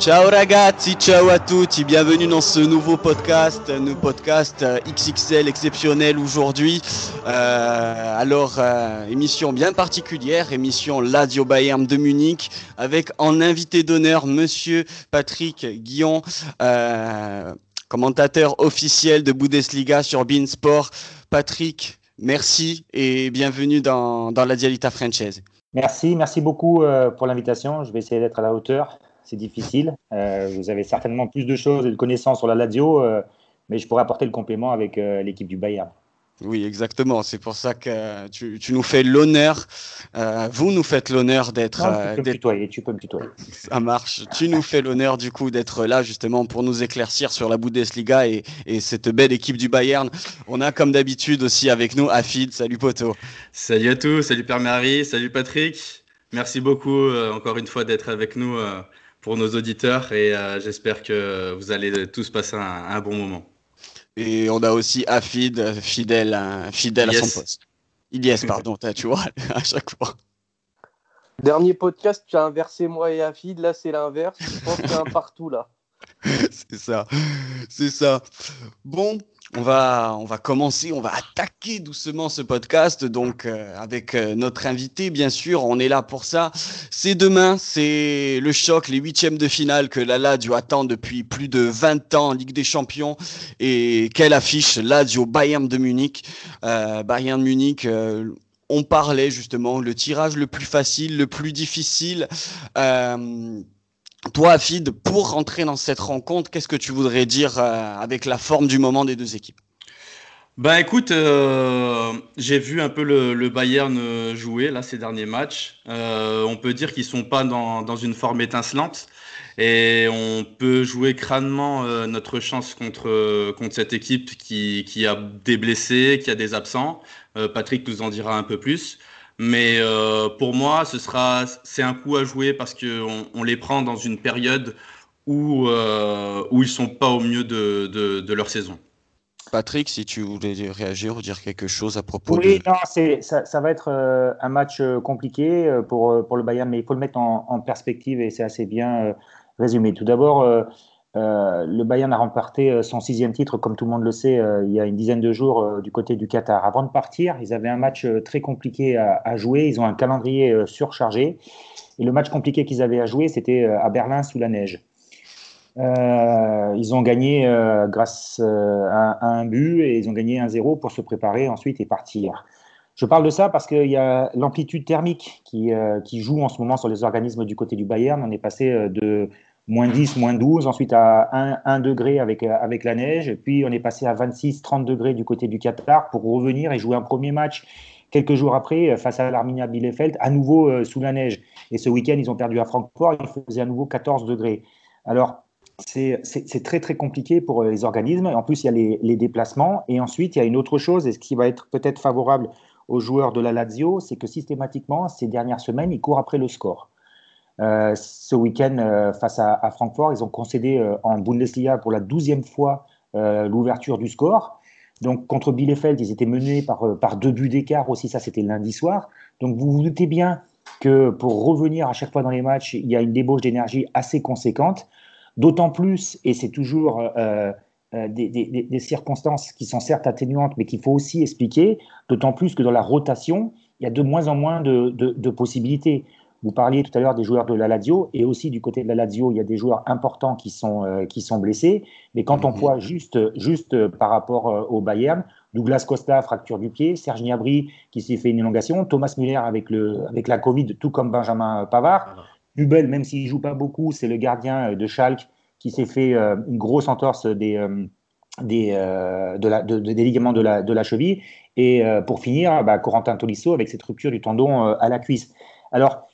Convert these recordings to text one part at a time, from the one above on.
Ciao ragazzi, ciao à tutti, bienvenue dans ce nouveau podcast, un podcast euh, XXL exceptionnel aujourd'hui. Euh, alors, euh, émission bien particulière, émission Ladio Bayern de Munich, avec en invité d'honneur Monsieur Patrick Guillon, commentateur officiel de Bundesliga sur Beansport. Patrick, merci et bienvenue dans, dans la Dialita Française. Merci, merci beaucoup pour l'invitation. Je vais essayer d'être à la hauteur c'est difficile. Euh, vous avez certainement plus de choses et de connaissances sur la Lazio, euh, mais je pourrais apporter le complément avec euh, l'équipe du Bayern. Oui, exactement. C'est pour ça que tu, tu nous fais l'honneur, euh, vous nous faites l'honneur d'être. Tu peux me tutoyer, tu peux me tutoyer. Ça marche. Tu nous fais l'honneur du coup d'être là justement pour nous éclaircir sur la Bundesliga et, et cette belle équipe du Bayern. On a comme d'habitude aussi avec nous Afid. Salut Poto. Salut à tous, salut Père Marie, salut Patrick. Merci beaucoup euh, encore une fois d'être avec nous euh, pour nos auditeurs et euh, j'espère que vous allez tous passer un, un, bon moment. Et on a aussi Afid, fidèle, fidèle yes. à son poste. Ilyes, pardon, tu vois, à chaque fois. Dernier podcast, tu as inversé moi et Afid, là c'est l'inverse. Je pense qu'il y a un partout là. c'est ça, c'est ça. Bon, on va, on va commencer, on va attaquer doucement ce podcast. Donc, euh, avec euh, notre invité, bien sûr, on est là pour ça. C'est demain, c'est le choc, les huitièmes de finale que la Lazio attend depuis plus de 20 ans en Ligue des Champions. Et quelle affiche, Lazio Bayern de Munich. Euh, Bayern de Munich. On parlait justement le tirage le plus facile, le plus difficile. Toi, Afid, pour rentrer dans cette rencontre, qu'est-ce que tu voudrais dire euh, avec la forme du moment des deux équipes? Bah écoute, euh, j'ai vu un peu le, Bayern jouer là ces derniers matchs. Euh, on peut dire qu'ils sont pas dans, dans, une forme étincelante et on peut jouer crânement euh, notre chance contre contre cette équipe qui, qui a des blessés, qui a des absents. Euh, Patrick nous en dira un peu plus. Mais euh, pour moi, ce sera, c'est un coup à jouer parce qu'on on les prend dans une période où, euh, où ils sont pas au mieux de, de, de, leur saison. Patrick, si tu voulais réagir ou dire quelque chose à propos oui, de... non, c'est, ça, ça, va être euh, un match compliqué pour, pour le Bayern, mais il faut le mettre en, en perspective et c'est assez bien résumé. Tout d'abord, euh, le Bayern a remporté son sixième titre, comme tout le monde le sait, euh, il y a une dizaine de jours euh, du côté du Qatar. Avant de partir, ils avaient un match très compliqué à, jouer. Ils ont un calendrier surchargé. Et le match compliqué qu'ils avaient à jouer, c'était à Berlin sous la neige. ils ont gagné grâce à, à, un but et ils ont gagné 1-0 pour se préparer ensuite et partir. Je parle de ça parce qu'il y a l'amplitude thermique qui, qui, joue en ce moment sur les organismes du côté du Bayern. On est passé de moins 10, moins 12, ensuite à 1, 1 degré avec, avec la neige, puis on est passé à 26, 30 degrés du côté du Qatar pour revenir et jouer un premier match quelques jours après face à l'Arminia Bielefeld, à nouveau euh, sous la neige. Et ce week-end, ils ont perdu à Francfort, il faisait à nouveau 14 degrés. Alors, c'est très très compliqué pour les organismes. En plus, il y a les, les, déplacements. Et ensuite, il y a une autre chose, et ce qui va être peut-être favorable aux joueurs de la Lazio, c'est que systématiquement, ces dernières semaines, ils courent après le score. Euh, ce week-end, euh, face à, Francfort, ils ont concédé euh, en Bundesliga pour la douzième fois l'ouverture du score. Donc contre Bielefeld, ils étaient menés par, par deux buts d'écart aussi, ça c'était lundi soir. Donc vous vous doutez bien que pour revenir à chaque fois dans les matchs, il y a une débauche d'énergie assez conséquente. D'autant plus, et c'est toujours des, des, circonstances qui sont certes atténuantes, mais qu'il faut aussi expliquer, d'autant plus que dans la rotation, il y a de moins en moins de, de possibilités. Vous parliez tout à l'heure des joueurs de la Lazio et aussi du côté de la Lazio, il y a des joueurs importants qui sont, euh, qui sont blessés. Mais quand on voit juste, juste euh, par rapport euh, au Bayern, Douglas Costa, fracture du pied, Serge Gnabry qui s'est fait une élongation, Thomas Müller avec, le, avec la Covid, tout comme Benjamin Pavard. Hubel, même s'il joue pas beaucoup, c'est le gardien de Schalke qui s'est fait une grosse entorse des, des, de la, de, des ligaments de la, de la cheville. Et pour finir, bah, Corentin Tolisso avec cette rupture du tendon à la cuisse. Alors,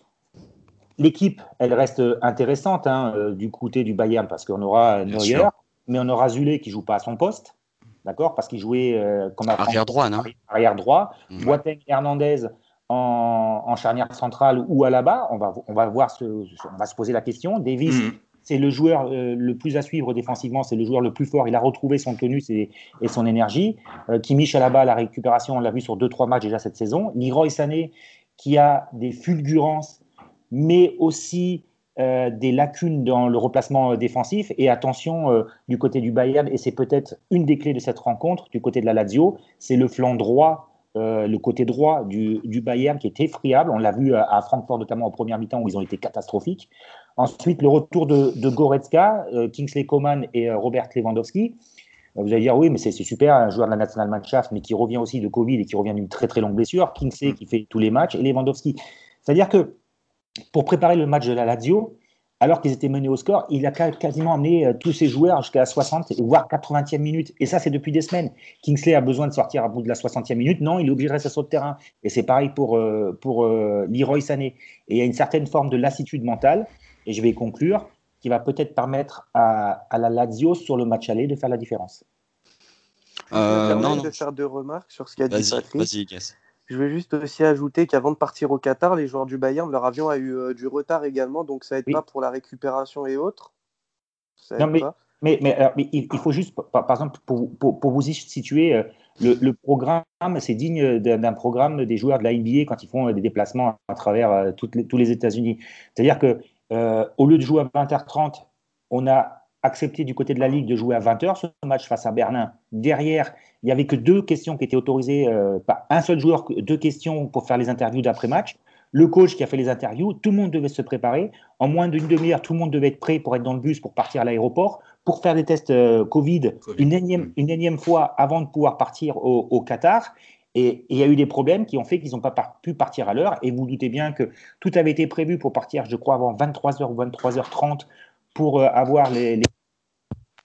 L'équipe, elle reste intéressante hein, euh, du côté du Bayern parce qu'on aura Neuer, mais on aura Zule qui joue pas à son poste, d'accord, parce qu'il jouait euh, comme arrière droit, non Arrière droit. Mmh. Boateng Hernandez en, en, charnière centrale ou à la bas. On va, on va voir, ce, on va se poser la question. Davis. Mmh. C'est le joueur euh, le plus à suivre défensivement, c'est le joueur le plus fort. Il a retrouvé son tonus et, et son énergie. Euh, Kimmich à la bas, la récupération, on l'a vu sur 2-3 matchs déjà cette saison. Leroy Sané, qui a des fulgurances mais aussi des lacunes dans le replacement défensif. Et attention du côté du Bayern, et c'est peut-être une des clés de cette rencontre, du côté de la Lazio, c'est le flanc droit le côté droit du, Bayern qui est effriable. On l'a vu à, Francfort notamment en première mi-temps où ils ont été catastrophiques. Ensuite, le retour de, Goretzka, Kingsley Coman et Robert Lewandowski. Vous allez dire, oui, mais c'est super, un joueur de la National Mannschaft, mais qui revient aussi de Covid et qui revient d'une très très longue blessure. Kingsley qui fait tous les matchs et Lewandowski. C'est-à-dire que pour préparer le match de la Lazio, alors qu'ils étaient menés au score, il a quasiment amené euh, tous ses joueurs jusqu'à la 60, voire 80e minute. Et ça, c'est depuis des semaines. Kingsley a besoin de sortir à bout de la 60e minute. Non, il est obligé de rester sur le terrain. Et c'est pareil pour, euh, pour euh, Leroy Sané. Et il y a une certaine forme de lassitude mentale. Et je vais conclure qui va peut-être permettre à, la Lazio sur le match aller de faire la différence. Euh, non, non. de faire deux remarques sur ce qu'a dit Patrick. Je vais juste aussi ajouter qu'avant de partir au Qatar, les joueurs du Bayern, leur avion a eu euh, du retard également, donc ça aide pas pour la récupération et autres. non, mais, mais, mais, il, faut juste, par, exemple, pour, pour, pour, vous situer, euh, le, le programme, c'est digne d'un programme des joueurs de la NBA quand ils font des déplacements à travers toutes les, tous les États-Unis. C'est-à-dire que euh, au lieu de jouer à 20h30, on a accepté du côté de la Ligue de jouer à 20h ce match face à Berlin. Derrière, il n'y avait que deux questions qui étaient autorisées, euh, pas un seul joueur, deux questions pour faire les interviews d'après-match. Le coach qui a fait les interviews, tout le monde devait se préparer. En moins d'une demi-heure, tout le monde devait être prêt pour être dans le bus pour partir à l'aéroport, pour faire des tests euh, COVID, Une, énième, une, énième, fois avant de pouvoir partir au Qatar. Et il y a eu des problèmes qui ont fait qu'ils n'ont pas pu partir à l'heure. Et vous, doutez bien que tout avait été prévu pour partir, je crois, avant 23h ou 23h30 pour euh, avoir les,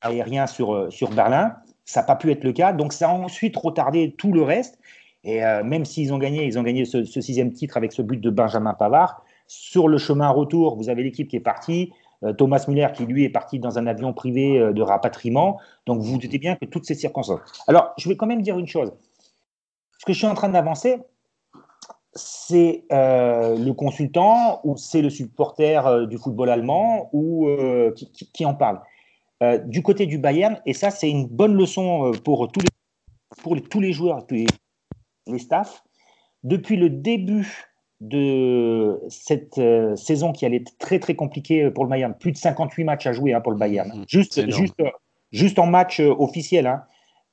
aériens sur, sur Berlin. Ça n'a pas pu être le cas. Donc ça a ensuite retardé tout le reste. Et euh, même s'ils ont gagné, ils ont gagné ce, sixième titre avec ce but de Benjamin Pavard. Sur le chemin retour, vous avez l'équipe qui est partie. Thomas Müller qui lui est parti dans un avion privé de rapatriement. Donc vous, vous doutez bien que toutes ces circonstances. Alors je vais quand même dire une chose ce que je suis en train d'avancer, c'est euh, le consultant ou c'est le supporter euh, du football allemand ou euh, qui, en parle. Du côté du Bayern, et ça c'est une bonne leçon pour tous les, pour tous les joueurs, tous les, les staffs, depuis le début de cette saison qui allait être très très compliquée pour le Bayern, plus de 58 matchs à jouer hein, pour le Bayern, mmh, juste, juste, juste en match officiel. Hein.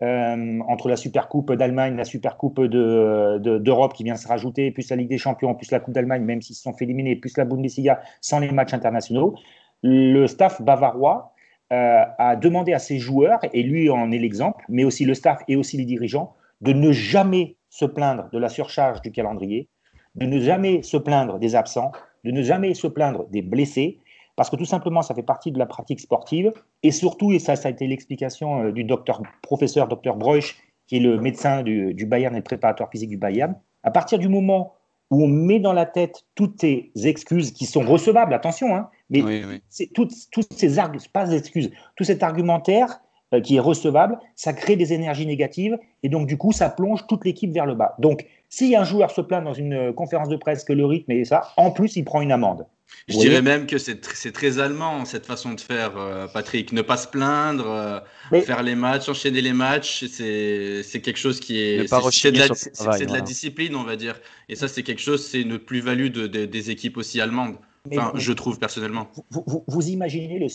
Euh, entre la Supercoupe d'Allemagne, la Supercoupe d'Europe de, de, qui vient se rajouter, plus la Ligue des Champions, plus la Coupe d'Allemagne, même s'ils se sont fait éliminer, plus la Bundesliga sans les matchs internationaux, le staff bavarois euh, a demandé à ses joueurs, et lui en est l'exemple, mais aussi le staff et aussi les dirigeants, de ne jamais se plaindre de la surcharge du calendrier, de ne jamais se plaindre des absents, de ne jamais se plaindre des blessés, parce que tout simplement, ça fait partie de la pratique sportive. Et surtout, et ça, ça a été l'explication euh, du docteur, professeur docteur Breuch, qui est le médecin du, Bayern et le préparateur physique du Bayern, à partir du moment où on met dans la tête toutes ces excuses qui sont recevables, attention, hein, mais c'est toutes, toutes ces pas excuses, tout cet argumentaire euh, qui est recevable, ça crée des énergies négatives et donc du coup ça plonge toute l'équipe vers le bas. Donc si un joueur se plaint dans une euh, conférence de presse que le rythme est ça, en plus il prend une amende. Je dirais même que c'est très allemand cette façon de faire, euh, Patrick. Ne pas se plaindre, euh, faire les matchs, enchaîner les matchs, c'est quelque chose qui est. C'est de, la, de la discipline, on va dire. Et ça, c'est quelque chose, c'est une plus-value de, des équipes aussi allemandes. Enfin, je trouve personnellement. Vous, vous, imaginez le,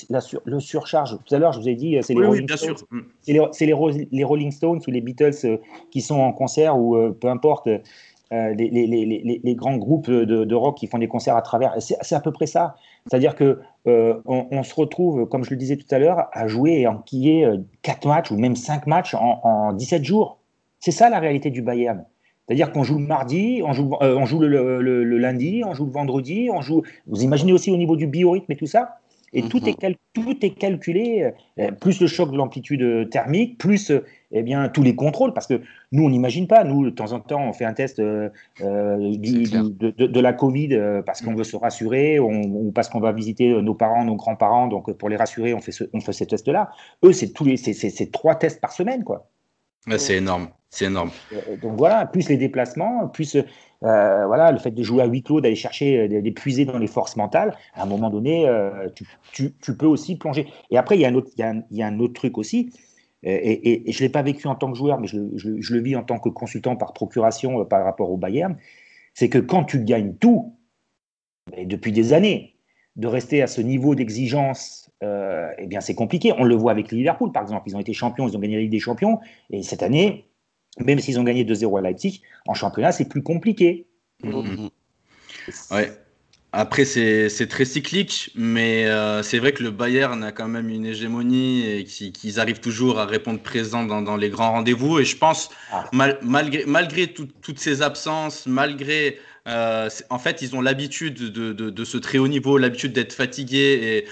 le, surcharge Tout à l'heure, je vous ai dit, c'est les, Rolling Stones, les, les, les, Rolling Stones ou les Beatles euh, qui sont en concert ou peu importe euh, les, grands groupes de, rock qui font des concerts à travers. C'est à peu près ça. C'est-à-dire que euh, on, se retrouve, comme je le disais tout à l'heure, à jouer et enquiller 4 euh, matchs ou même 5 matchs en, 17 jours. C'est ça la réalité du Bayern. C'est-à-dire qu'on joue le mardi, on joue, on joue le, le, lundi, on joue le vendredi, on joue. Vous imaginez aussi au niveau du biorhythme et tout ça et tout, mhm. est tout est calculé, euh, plus le choc de l'amplitude thermique, plus eh bien, tous les contrôles, parce que nous, on n'imagine pas. Nous, de temps en temps, on fait un test euh, euh, de, la Covid parce qu'on mhm. veut se rassurer ou parce qu'on va visiter nos parents, nos grands-parents. Donc, pour les rassurer, on fait, ce, on fait ces tests-là. Eux, c'est tous les, c'est trois tests par semaine, quoi. c'est énorme, c'est énorme. Donc voilà, plus les déplacements, plus euh, voilà, le fait de jouer à huis clos, d'aller chercher, euh, d'épuiser dans les forces mentales, à un moment donné, euh, tu, peux aussi plonger. Et après, il y a un autre, truc aussi, et, je ne l'ai pas vécu en tant que joueur, mais je, le vis en tant que consultant par procuration par rapport au Bayern, c'est que quand tu gagnes tout, depuis des années, de rester à ce niveau d'exigence, eh bien c'est compliqué. On le voit avec Liverpool, par exemple. Ils ont été champions, ils ont gagné la Ligue des Champions. Et cette année, même s'ils ont gagné 2-0 à Leipzig, en championnat, c'est plus compliqué. Mmh. Ouais. Après, c'est très cyclique, mais euh, c'est vrai que le Bayern a quand même une hégémonie et qu'ils arrivent toujours à répondre présent dans, dans les grands rendez-vous. Et je pense, ah. malgré, malgré toutes ces absences, malgré euh, en fait, ils ont l'habitude de, de, ce très haut niveau, l'habitude d'être fatigués. Et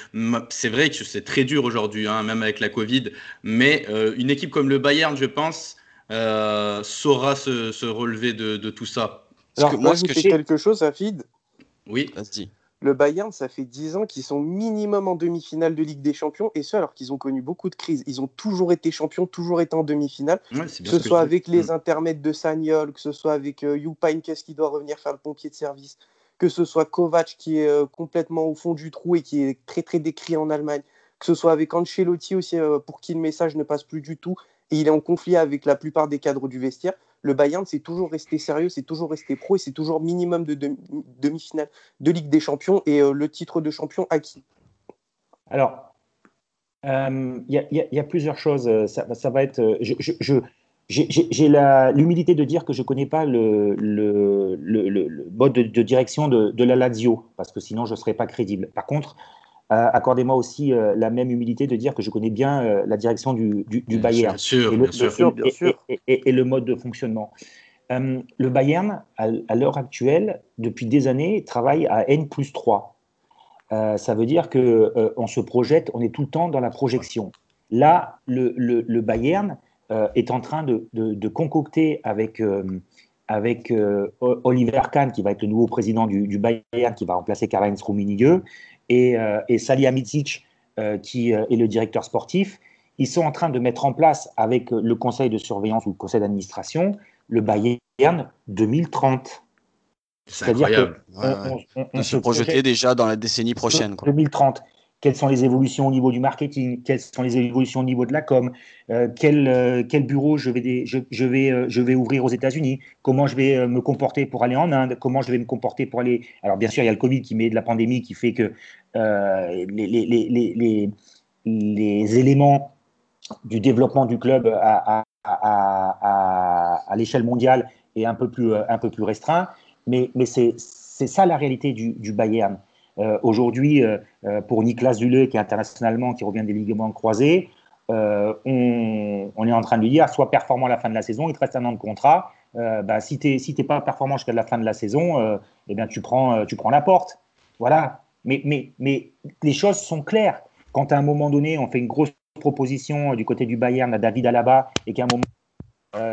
c'est vrai que c'est très dur aujourd'hui, hein, même avec la Covid. Mais euh, une équipe comme le Bayern, je pense, euh, saura se, se, relever de, de, tout ça. Alors, moi, je fais quelque chose, Afid. Oui, vas-y le Bayern, ça fait 10 ans qu'ils sont minimum en demi-finale de Ligue des Champions, et ce alors qu'ils ont connu beaucoup de crises. Ils ont toujours été champions, toujours été en demi-finale, que ce soit avec les mm. intermèdes de Sagnol, que ce soit avec euh, qui doit revenir faire le pompier de service, que ce soit Kovac qui est euh, complètement au fond du trou et qui est très très décrit en Allemagne, que ce soit avec Ancelotti aussi, euh, pour qui le message ne passe plus du tout, et il est en conflit avec la plupart des cadres du vestiaire le Bayern, c'est toujours resté sérieux, c'est toujours resté pro et c'est toujours minimum de demi-finale de Ligue des Champions et euh, le titre de champion acquis. Alors, euh, il y, a plusieurs choses. Ça, va être. Euh, j'ai l'humilité de dire que je ne connais pas le, le, mode de, direction de, de, la Lazio, parce que sinon je ne serais pas crédible. Par contre, accordez-moi aussi euh, la même humilité de dire que je connais bien euh, la direction du, du, Bayern et, le, et, le mode de fonctionnement. le Bayern, à, l'heure actuelle, depuis des années, travaille à N plus 3. ça veut dire qu'on on se projette, on est tout le temps dans la projection. Là, le, Bayern est en train de, de concocter avec avec Oliver Kahn, qui va être le nouveau président du, du Bayern, qui va remplacer Karl-Heinz Rummenigge, et, euh, et Salihamidzic, euh, qui euh, est le directeur sportif, ils sont en train de mettre en place avec le conseil de surveillance ou le conseil d'administration le Bayern 2030. C'est incroyable. de se projeter déjà dans la décennie prochaine. 2030 quelles sont les évolutions au niveau du marketing, quelles sont les évolutions au niveau de la com, euh, quel, euh, quel, bureau je vais, je, vais, euh, je vais ouvrir aux États-Unis, comment je vais me comporter pour aller en Inde, comment je vais me comporter pour aller? Alors, bien sûr, il y a le Covid qui met de la pandémie qui fait que les, les, éléments du développement du club à, l'échelle mondiale est un peu plus, un peu plus restreint. Mais, c'est ça la réalité du, Bayern. Euh, aujourd'hui, euh, euh, pour Niklas Zule, qui est internationalement, qui revient des ligaments croisés, on, est en train de lui dire soit performant à la fin de la saison, il te reste un an de contrat. Bah, si tu n'es pas performant jusqu'à la fin de la saison, eh tu prends la porte. Voilà. Mais, mais, mais les choses sont claires. Quand à un moment donné, on fait une grosse proposition du côté du Bayern à David Alaba et qu'à un moment,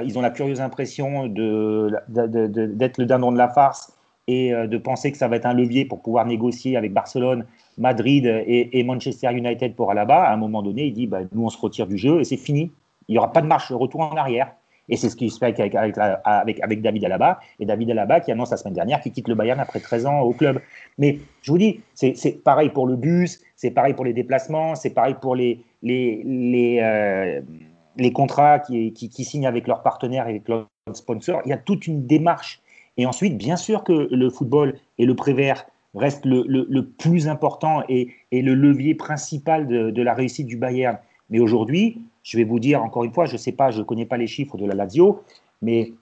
ils ont la curieuse impression d'être de, le dindon de la farce et euh, de penser que ça va être un levier pour pouvoir négocier avec Barcelone, Madrid et, Manchester United pour Alaba, à un moment donné, il dit bah, nous on se retire du jeu et c'est fini. Il n'y aura pas de marche, retour en arrière. Et c'est ce qui se fait avec, avec, avec, David Alaba. Et David Alaba qui annonce la semaine dernière qu'il quitte le Bayern après 13 ans au club. Mais je vous dis, c'est pareil pour le bus, c'est pareil pour les déplacements, c'est pareil pour les, les, les, euh, les contrats qui, qui, qui, signent avec leurs partenaires et avec leurs sponsors. Il y a toute une démarche et ensuite, bien sûr que le football et le Prévert restent le, plus important et, le levier principal de, la réussite du Bayern. Mais aujourd'hui, je vais vous dire encore une fois, je ne sais pas, je ne connais pas les chiffres de la Lazio, mais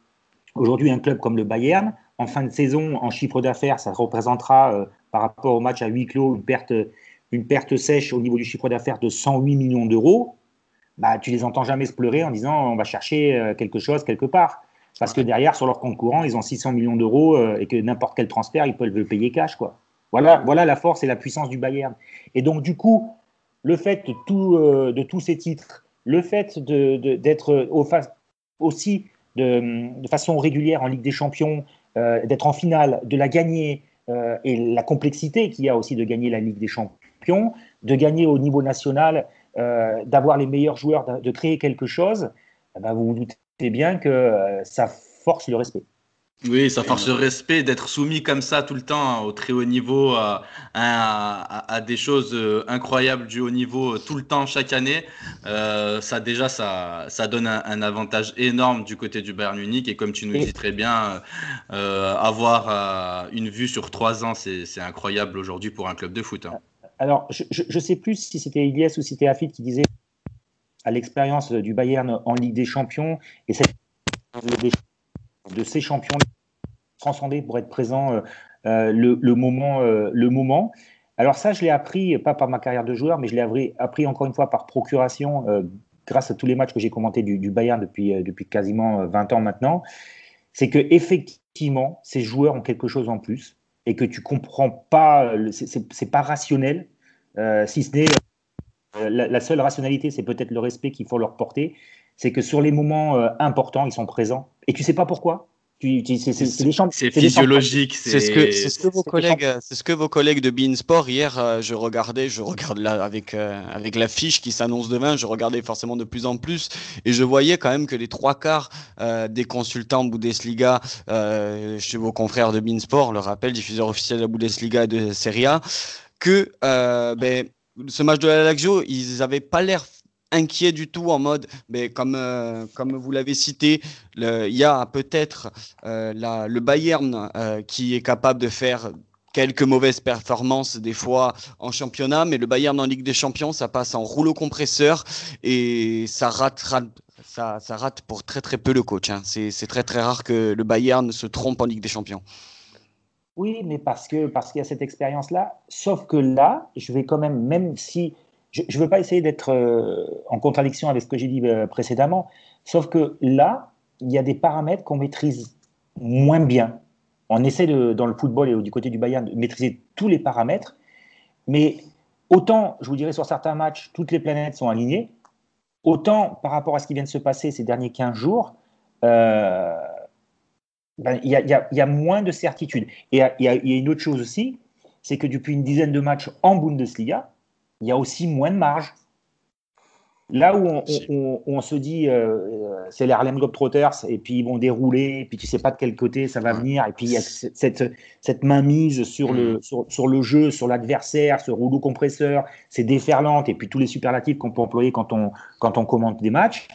aujourd'hui, un club comme le Bayern, en fin de saison, en chiffre d'affaires, ça représentera euh, par rapport au match à huis clos une perte, une perte sèche au niveau du chiffre d'affaires de 108 millions d'euros. Bah, tu les entends jamais se pleurer en disant on va chercher euh, quelque chose quelque part. Parce que derrière, sur leur compte courant, ils ont 600 millions d'euros euh, et que n'importe quel transfert, ils peuvent le payer cash. Quoi. Voilà, voilà la force et la puissance du Bayern. Et donc, du coup, le fait de, tout, de tous ces titres, le fait d'être aussi de, façon régulière en Ligue des Champions, euh, d'être en finale, de la gagner, et la complexité qu'il y a aussi de gagner la Ligue des Champions, de gagner au niveau national, d'avoir les meilleurs joueurs, de, créer quelque chose, eh ben, vous vous doutez bien que euh, ça force le respect. Oui, ça force le respect d'être soumis comme ça tout le temps au très haut niveau, à, à, des choses euh, incroyables du haut niveau euh, tout le temps, chaque année. Euh, ça déjà, ça, ça donne un, avantage énorme du côté du Bayern Munich. Et comme tu nous dis très bien, avoir une vue sur trois ans, c'est incroyable aujourd'hui pour un club de foot. Hein. Alors, je ne sais plus si c'était Ilias ou si c'était Afid qui disait à l'expérience du Bayern en Ligue des Champions et cette de ces champions transcender pour être présent euh, euh, le, moment, euh, le moment. Alors ça, je l'ai appris, pas par ma carrière de joueur, mais je l'ai appris, encore une fois par procuration, grâce à tous les matchs que j'ai commentés du, Bayern depuis, depuis quasiment 20 ans maintenant. C'est que effectivement, ces joueurs ont quelque chose en plus et que tu comprends pas, c'est pas rationnel, si ce n'est la, seule rationalité, c'est peut-être le respect qu'il faut leur porter. C'est que sur les moments importants, ils sont présents et tu sais pas pourquoi? C'est physiologique. C'est ce que, ce que vos collègues, c'est ce que vos collègues de Beansport hier, euh, je regardais, je regarde là avec euh, avec l'affiche qui s'annonce demain, je regardais forcément de plus en plus et je voyais quand même que les trois quarts euh, des consultants Bundesliga chez vos confrères de Beansport, le rappel, diffuseur officiel de la Bundesliga et de Serie A, que ben, ce match de la Lazio, ils n'avaient pas l'air inquiet du tout en mode, mais comme, euh, comme vous l'avez cité, il y a peut-être euh, le Bayern euh, qui est capable de faire quelques mauvaises performances des fois en championnat, mais le Bayern en Ligue des Champions, ça passe en rouleau compresseur et ça rate, ça, rate pour très très peu le coach. Hein. C'est très très rare que le Bayern se trompe en Ligue des Champions. Oui, mais parce parce qu'il y a cette expérience-là. Sauf que là, je vais quand même, même si je ne veux pas essayer d'être euh, en contradiction avec ce que j'ai dit euh, précédemment, sauf que là, il y a des paramètres qu'on maîtrise moins bien. On essaie dans le football et du côté du Bayern de maîtriser tous les paramètres, mais autant, je vous dirais, sur certains matchs, toutes les planètes sont alignées, autant par rapport à ce qui vient de se passer ces derniers 15 jours, euh, ben, il y, a moins de certitude. Et il y, a une autre chose aussi, c'est que depuis une dizaine de matchs en Bundesliga, il y a aussi moins de marge. Là où on, se dit, euh, euh, c'est les Harlem Globetrotters, et puis ils vont dérouler, et puis tu sais pas de quel côté ça va venir, et puis il y a cette, cette mainmise sur le, mm. sur, le jeu, sur l'adversaire, ce rouleau compresseur, c'est déferlante, et puis tous les superlatifs qu'on peut employer quand on, quand on commente des matchs,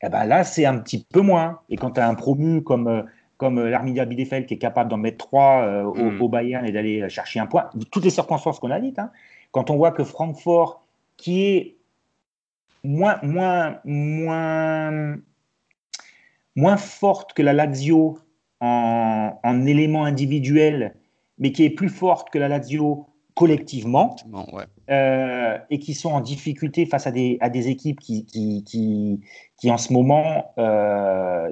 et eh ben là c'est un petit peu moins. Et quand tu as un promu comme, euh, comme l'Arminia Bielefeld qui est capable d'en mettre trois au, mm. au, Bayern et d'aller chercher un point, toutes les circonstances qu'on a dites, hein, quand on voit que Francfort, qui est moins, moins, moins, moins forte que la Lazio en, en éléments individuels, mais qui est plus forte que la Lazio collectivement, euh, et qui sont en difficulté face à des, à des équipes qui, qui, qui, qui en ce moment, euh,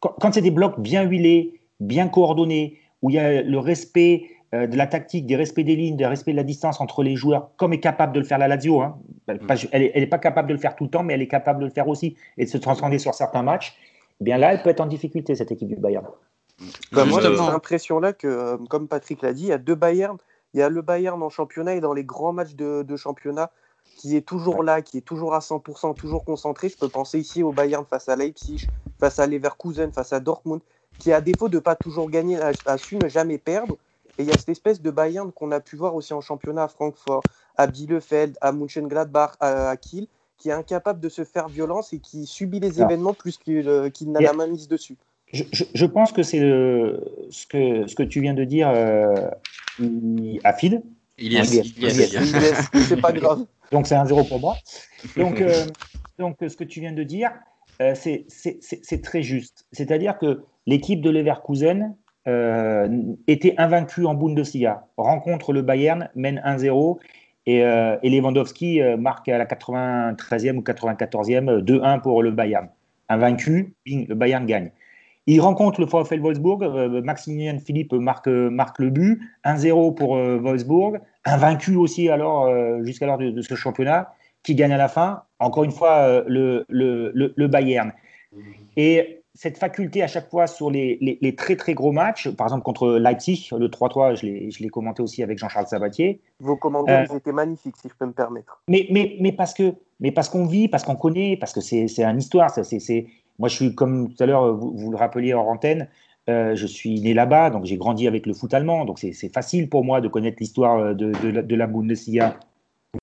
quand, quand c'est des blocs bien huilés, bien coordonnés, où il y a le respect euh, de la tactique, des respects des lignes, des respect de la distance entre les joueurs, comme est capable de le faire la Lazio. Hein. Elle n'est pas capable de le faire tout le temps, mais elle est capable de le faire aussi et de se transcender sur certains matchs. Eh bien là, elle peut être en difficulté, cette équipe du Bayern. Bah, moi, j'ai l'impression là que, euh, comme Patrick l'a dit, il y a deux Bayern. Il y a le Bayern en championnat et dans les grands matchs de, championnat qui est toujours là, qui est toujours à 100%, toujours concentré. Je peux penser ici au Bayern face à Leipzig, face à Leverkusen, face à Dortmund, qui à défaut de pas toujours gagner, a su ne jamais perdre. Et il y a cette espèce de Bayern qu'on a pu voir aussi en championnat à Francfort, à Bielefeld, à Mönchengladbach, à, Kiel, qui est incapable de se faire violence et qui subit les événements plus qu'il euh, n'a la main mise dessus. Je, pense que c'est ce que, ce que tu viens de dire euh, à Phil. Il y a, c'est pas grave. Donc c'est un zéro pour moi. Donc, euh, donc ce que tu viens de dire, c'est très juste. C'est-à-dire que l'équipe de Leverkusen euh, était invaincu en Bundesliga, rencontre le Bayern, mène 1-0 et, euh, et, Lewandowski euh, marque à la 93e ou 94e 2-1 pour le Bayern. Invaincu, le Bayern gagne. Il rencontre le VfL Wolfsburg, Maximilian Philippe marque, marque le but, 1-0 pour Wolfsburg, invaincu aussi alors jusqu'alors de, de, ce championnat, qui gagne à la fin, encore une fois le, le, le, le Bayern. Et cette faculté à chaque fois sur les, les, très très gros matchs, par exemple contre Leipzig, le 3-3, je l'ai commenté aussi avec Jean-Charles Sabatier. Vos commentaires euh, étaient magnifiques, si je peux me permettre. Mais, mais, mais parce que mais parce qu'on vit, parce qu'on connaît, parce que c'est une histoire. c'est moi, je suis comme tout à l'heure, vous, vous, le rappeliez en antenne, je suis né là-bas, donc j'ai grandi avec le foot allemand, donc c'est facile pour moi de connaître l'histoire de, de, la Bundesliga.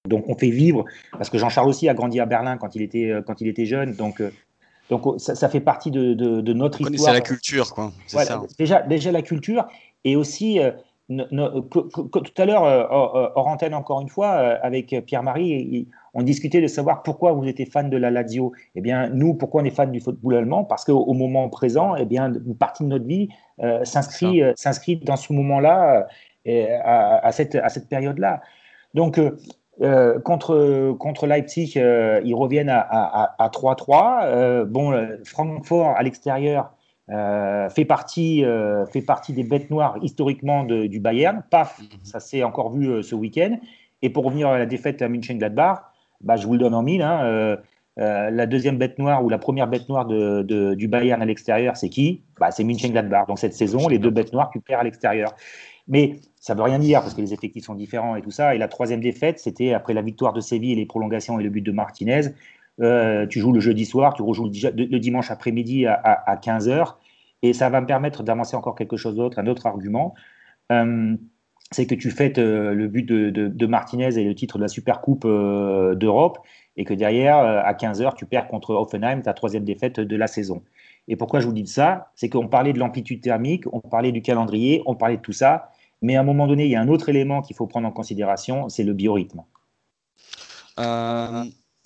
Donc on fait vivre, parce que Jean-Charles aussi a grandi à Berlin quand il était, quand il était jeune, donc, donc ça, fait partie de, notre histoire. C'est la culture, quoi. ça. Déjà, déjà la culture, et aussi tout à l'heure, euh, hors antenne encore une fois, euh, avec Pierre-Marie, on discutait de savoir pourquoi vous étiez fan de la Lazio. Eh bien, nous, pourquoi on est fan du football allemand? Parce qu'au moment présent, eh bien, une partie de notre vie euh, s'inscrit, s'inscrit dans ce moment-là, à, cette, à cette période-là. Donc, contre, contre Leipzig, ils reviennent à 3-3. bon, Francfort à l'extérieur, euh, fait, partie, euh, fait partie des bêtes noires historiquement du Bayern. Paf, mhm. ça s'est encore vu euh, ce week-end. Et pour revenir à la défaite à München-Gladbach, bah, je vous le donne en mille. Hein, la deuxième bête noire ou la première bête noire de, du Bayern à l'extérieur, c'est qui? Bah, C'est München-Gladbach. Donc cette saison, les deux bêtes noires, tu perds à l'extérieur. Mais ça veut rien dire parce que les effectifs sont différents et tout ça. Et la troisième défaite, c'était après la victoire de Séville les prolongations et le but de Martinez. Euh, tu joues le jeudi soir, tu rejoues le, dimanche après-midi à, 15h, et ça va me permettre d'avancer encore quelque chose d'autre, un autre argument. Euh, c'est que tu fêtes euh, le but de, Martinez et le titre de la Super Coupe d'Europe, et que derrière, à 15h, tu perds contre Offenheim, ta troisième défaite de la saison. Et pourquoi je vous dis ça? C'est qu'on parlait de l'amplitude thermique, on parlait du calendrier, on parlait de tout ça, mais à un moment donné, il y a un autre élément qu'il faut prendre en considération, c'est le biorhythme.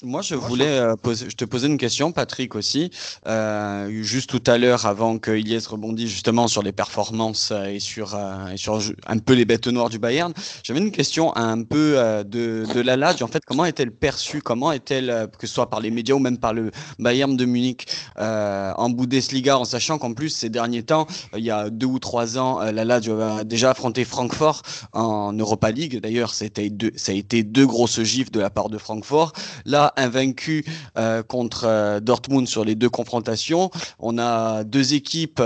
Moi, je voulais euh, poser, je te posais une question, Patrick aussi, euh, juste tout à l'heure, avant que Ilyes rebondisse justement sur les performances euh, et sur, euh, et sur un peu les bêtes noires du Bayern. J'avais une question un peu de, de la Lazio. En fait, comment est-elle perçue? Comment est-elle, que ce soit par les médias ou même par le Bayern de Munich en Bundesliga, en sachant qu'en plus ces derniers temps, il y a deux ou trois ans, la Lazio a déjà affronté Francfort en Europa League. D'ailleurs, ça a été deux grosses gifs de la part de Francfort. Là invaincu euh, contre euh, Dortmund sur les deux confrontations. On a deux équipes,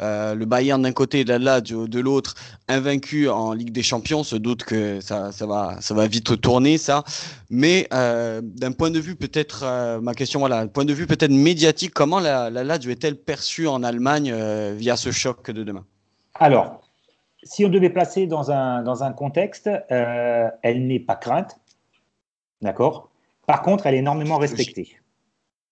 euh, le Bayern d'un côté et la Lazio de l'autre, invaincu en Ligue des Champions. Se doute que ça, va, vite tourner, ça. Mais d'un point de vue peut-être, ma question, voilà, point de vue peut-être médiatique, comment la, la Lazio est-elle perçue en Allemagne via ce choc de demain? Alors, si on devait placer dans un contexte, elle n'est pas crainte, d'accord? Par contre, elle est énormément respectée.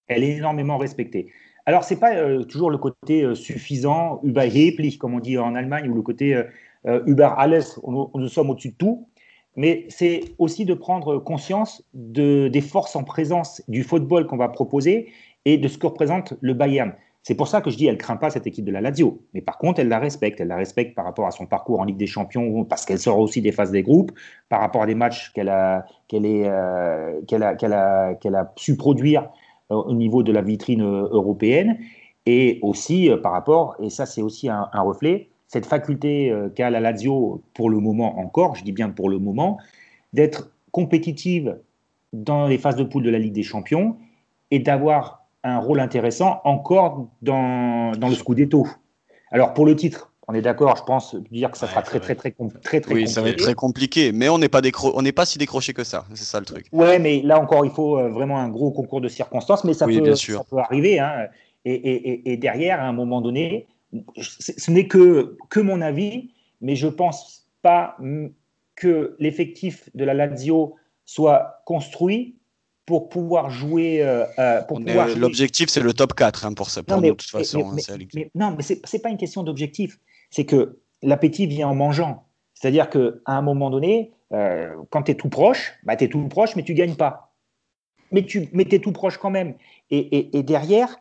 Elle est énormément respectée. Alors, ce n'est pas euh, toujours le côté euh, suffisant, überheblich, comme on dit en Allemagne, ou le côté euh, über alles, où nous sommes au-dessus de tout, mais c'est aussi de prendre conscience de, des forces en présence du football qu'on va proposer et de ce que représente le Bayern. C'est pour ça que je dis elle craint pas cette équipe de la Lazio. Mais par contre, elle la respecte. Elle la respecte par rapport à son parcours en Ligue des Champions, parce qu'elle sort aussi des phases des groupes, par rapport à des matchs qu'elle a, qu'elle euh, a, a, a su produire euh, au niveau de la vitrine euh, européenne, et aussi par rapport, et ça c'est aussi un, reflet, cette faculté qu'a la Lazio pour le moment encore, je dis bien pour le moment, d'être compétitive dans les phases de poule de la Ligue des Champions et d'avoir un rôle intéressant encore dans, dans le Scudetto. Alors pour le titre, on est d'accord, je pense dire que ça sera très, très, très, très, très, Oui, ça va être très compliqué, mais on n'est pas, on n'est pas si décroché que ça, c'est ça le truc. Ouais, mais là encore, il faut euh, vraiment un gros concours de circonstances, mais ça, peut, ça peut arriver. Hein. Et, et, et, derrière, à un moment donné, ce n'est que, que mon avis, mais je ne pense pas que l'effectif de la Lazio soit construit pour pouvoir jouer. Euh, euh, l'objectif, c'est le top 4 hein, pour ça, pour de toute façon. Mais, non, mais ce n'est pas une question d'objectif. C'est que l'appétit vient en mangeant. C'est-à-dire qu'à un moment donné, euh, quand tu es tout proche, bah, tu es tout proche, mais tu gagnes pas. Mais tu mais es tout proche quand même. Et, derrière,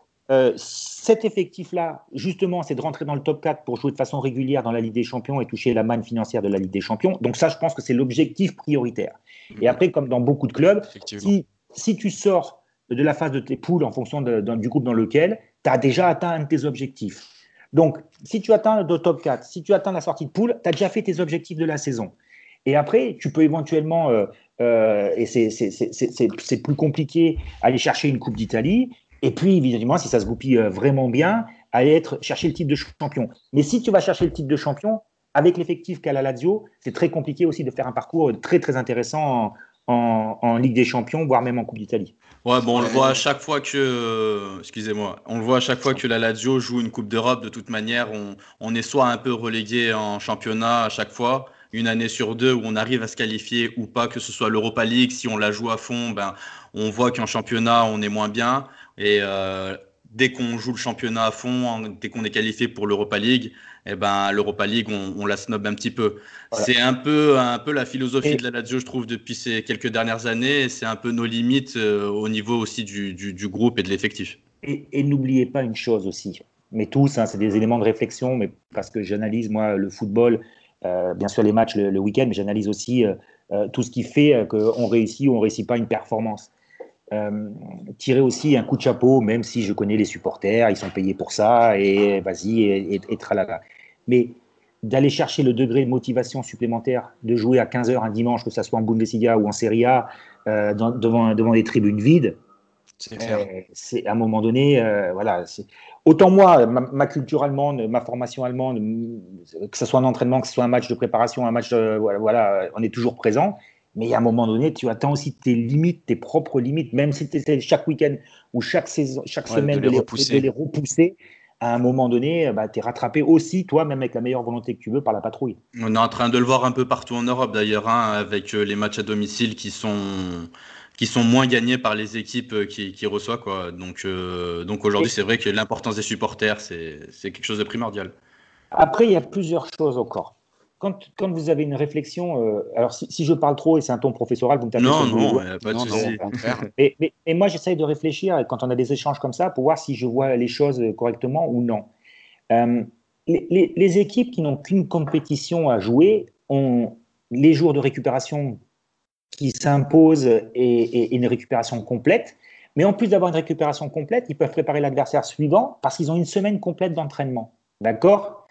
cet effectif-là, justement, c'est de rentrer dans le top 4 pour jouer de façon régulière dans la Ligue des Champions et toucher la manne financière de la Ligue des Champions. Donc ça, je pense que c'est l'objectif prioritaire. Et après, comme dans beaucoup de clubs, si si tu sors de la phase de tes poules en fonction du groupe dans lequel, tu as déjà atteint un de tes objectifs. Donc, si tu atteins le top 4, si tu atteins la sortie de poule, tu as déjà fait tes objectifs de la saison. Et après, tu peux éventuellement, euh, euh, et c'est plus compliqué, aller chercher une Coupe d'Italie. Et puis, évidemment, si ça se goupille euh, vraiment bien, aller être, chercher le titre de champion. Mais si tu vas chercher le titre de champion, avec l'effectif qu'a la Lazio, c'est très compliqué aussi de faire un parcours très, très intéressant en, Ligue des Champions, voire même en Coupe d'Italie. Ouais, bon, on le voit à chaque fois que, excusez-moi, on le voit à chaque fois que la Lazio joue une Coupe d'Europe. De toute manière, on, on, est soit un peu relégué en championnat à chaque fois, une année sur deux où on arrive à se qualifier ou pas, que ce soit l'Europa League, si on la joue à fond, ben, on voit qu'en championnat, on est moins bien. Et euh, dès qu'on joue le championnat à fond, dès qu'on est qualifié pour l'Europa League, eh ben, l'Europa League, on, la snob un petit peu. C'est un peu, un peu la philosophie de la Lazio, je trouve, depuis ces quelques dernières années. C'est un peu nos limites euh, au niveau aussi du, du, groupe et de l'effectif. Et, n'oubliez pas une chose aussi, mais tous, hein, c'est des éléments de réflexion, mais parce que j'analyse, moi, le football, euh, bien sûr les matchs le, week-end, mais j'analyse aussi euh, tout ce qui fait qu'on réussit ou on ne réussit pas une performance. Euh, tirer aussi un coup de chapeau, même si je connais les supporters, ils sont payés pour ça, et vas-y, et, et, tralala. Mais d'aller chercher le degré de motivation supplémentaire de jouer à 15h un dimanche, que ce soit en Bundesliga ou en Serie A, euh, devant, devant des tribunes vides, c'est euh, à un moment donné, voilà. Autant moi, ma, culture allemande, ma formation allemande, que ce soit un entraînement, que ce soit un match de préparation, un match, voilà, on est toujours présent. Mais à un moment donné, tu attends aussi tes limites, tes propres limites, même si tu essaies chaque week-end ou chaque, saison, chaque semaine de les, repousser. À un moment donné, bah, tu es rattrapé aussi, toi, même avec la meilleure volonté que tu veux, par la patrouille. On est en train de le voir un peu partout en Europe, d'ailleurs, hein, avec euh, les matchs à domicile qui sont, qui sont moins gagnés par les équipes euh, qui, qui reçoivent. Quoi. Donc, euh, donc aujourd'hui, c'est vrai que l'importance des supporters, c'est quelque chose de primordial. Après, il y a plusieurs choses encore quand, quand, vous avez une réflexion, euh, alors si, je parle trop et c'est un ton professoral, vous me tapez Non, non, pas de souci. Mais, mais, moi, j'essaye de réfléchir quand on a des échanges comme ça pour voir si je vois les choses correctement ou non. Euh, les, les, équipes qui n'ont qu'une compétition à jouer ont les jours de récupération qui s'imposent et, et, une récupération complète. Mais en plus d'avoir une récupération complète, ils peuvent préparer l'adversaire suivant parce qu'ils ont une semaine complète d'entraînement. D'accord?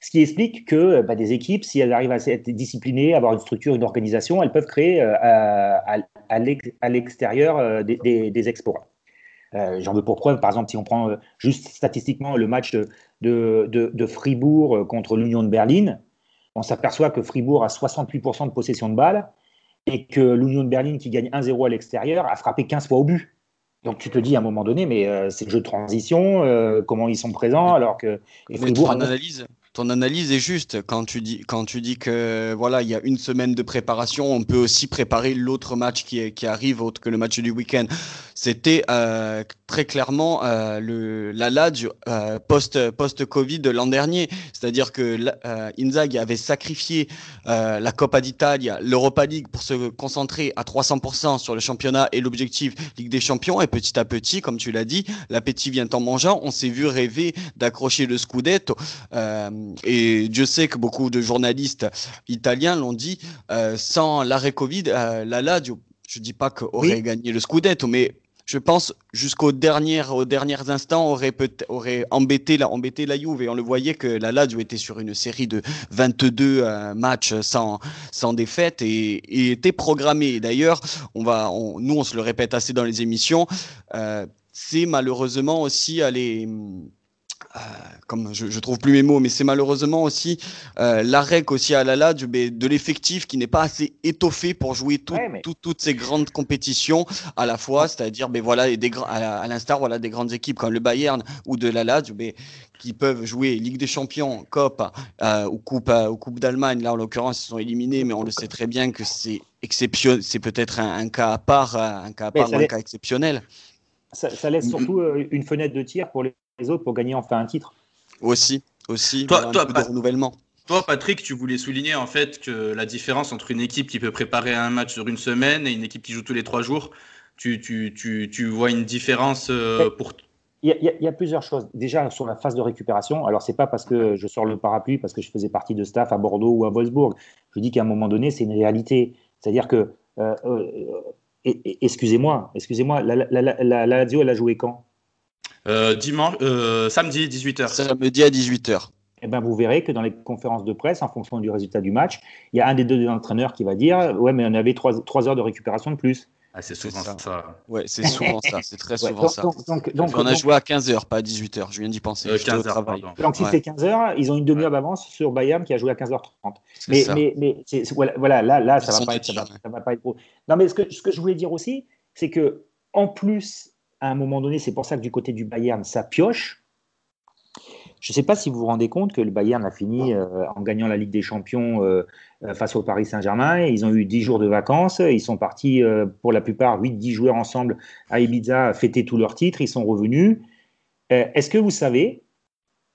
Ce qui explique que euh, bah, des équipes, si elles arrivent à être disciplinées, à avoir une structure, une organisation, elles peuvent créer euh, à, l'extérieur euh, des, des, exploits. J'en veux pour preuve, par exemple, si on prend juste statistiquement le match de, de, de, Fribourg contre l'Union de Berlin, on s'aperçoit que Fribourg a 68% de possession de balles et que l'Union de Berlin, qui gagne 1-0 à l'extérieur, a frappé 15 fois au but. Donc tu te dis à un moment donné, mais c'est le jeu de transition, comment ils sont présents, alors que et Fribourg, analyse, ton analyse est juste. Quand tu dis quand tu dis que voilà il y a une semaine de préparation on peut aussi préparer l'autre match qui, qui arrive autre que le match du week-end c'était euh, très clairement euh, le la Lazio euh, post post Covid de l'an dernier. C'est-à-dire que euh, Inzaghi avait sacrifié la Coppa d'Italia l'Europa League pour se concentrer à 300% sur le championnat et l'objectif Ligue des Champions. Et petit à petit comme tu l'as dit l'appétit vient en mangeant. On s'est vu rêver d'accrocher le scudetto. Et Dieu sait que beaucoup de journalistes italiens l'ont dit, sans l'arrêt Covid, la Lazio, je ne dis pas qu'aurait gagné le Scudetto, mais je pense jusqu'aux derniers, aux derniers instants aurait, peut aurait embêté, la, embêté la Juve et on le voyait que la Lazio était sur une série de 22 euh, matchs sans, sans défaite et, était programmée. D'ailleurs, on nous on se le répète assez dans les émissions, c'est malheureusement aussi aller euh, comme je, je trouve plus mes mots, mais c'est malheureusement aussi euh, l'arrêt aussi à la de l'effectif qui n'est pas assez étoffé pour jouer toutes ces grandes compétitions à la fois, c'est-à-dire ben voilà des à, l'instar voilà des grandes équipes comme le Bayern ou de la Lazio ben, qui peuvent jouer Ligue des Champions, Coupe euh, ou Coupe euh, ou Coupe d'Allemagne. Là en l'occurrence ils sont éliminés, mais on le sait très bien que c'est exceptionnel, c'est peut-être un, cas à part, un cas à part, un cas exceptionnel. Ça, ça laisse surtout une fenêtre de tir pour les les autres pour gagner enfin un titre. Aussi, aussi. Toi, toi de renouvellement. Toi, Patrick, tu voulais souligner en fait que la différence entre une équipe qui peut préparer un match sur une semaine et une équipe qui joue tous les trois jours, tu, tu, tu, tu vois une différence euh, pour. Il y, a, il y, a, plusieurs choses. Déjà, sur la phase de récupération, alors c'est pas parce que je sors le parapluie, parce que je faisais partie de staff à Bordeaux ou à Wolfsburg. Je dis qu'à un moment donné, c'est une réalité. C'est-à-dire que, euh, euh, excusez-moi, excusez-moi, la, la, la, la, Lazio, elle a joué quand? Dimanche, euh, samedi 18h. Samedi à 18h. Eh ben, vous verrez que dans les conférences de presse, en fonction du résultat du match, il y a un des deux entraîneurs qui va dire Ouais, mais on avait trois, heures de récupération de plus. Ah, c'est souvent ça. Ouais, c'est souvent ça. C'est très souvent ça. Donc, donc, on a joué à 15h, pas à 18h. Je viens d'y penser. Euh, 15 travail. Donc, si c'est 15h, ils ont une demi-heure d'avance sur Bayern qui a joué à 15h30. Mais, mais, mais voilà, là, là ça, va pas être, ça, va, pas être, Non, mais ce que, ce que je voulais dire aussi, c'est que en plus, à un moment donné, c'est pour ça que du côté du Bayern, ça pioche. Je ne sais pas si vous vous rendez compte que le Bayern a fini euh, en gagnant la Ligue des Champions euh, euh, face au Paris Saint-Germain. Ils ont eu 10 jours de vacances. Ils sont partis, pour la plupart, 8-10 joueurs ensemble à Ibiza, fêter tous leurs titres. Ils sont revenus. Est-ce que vous savez,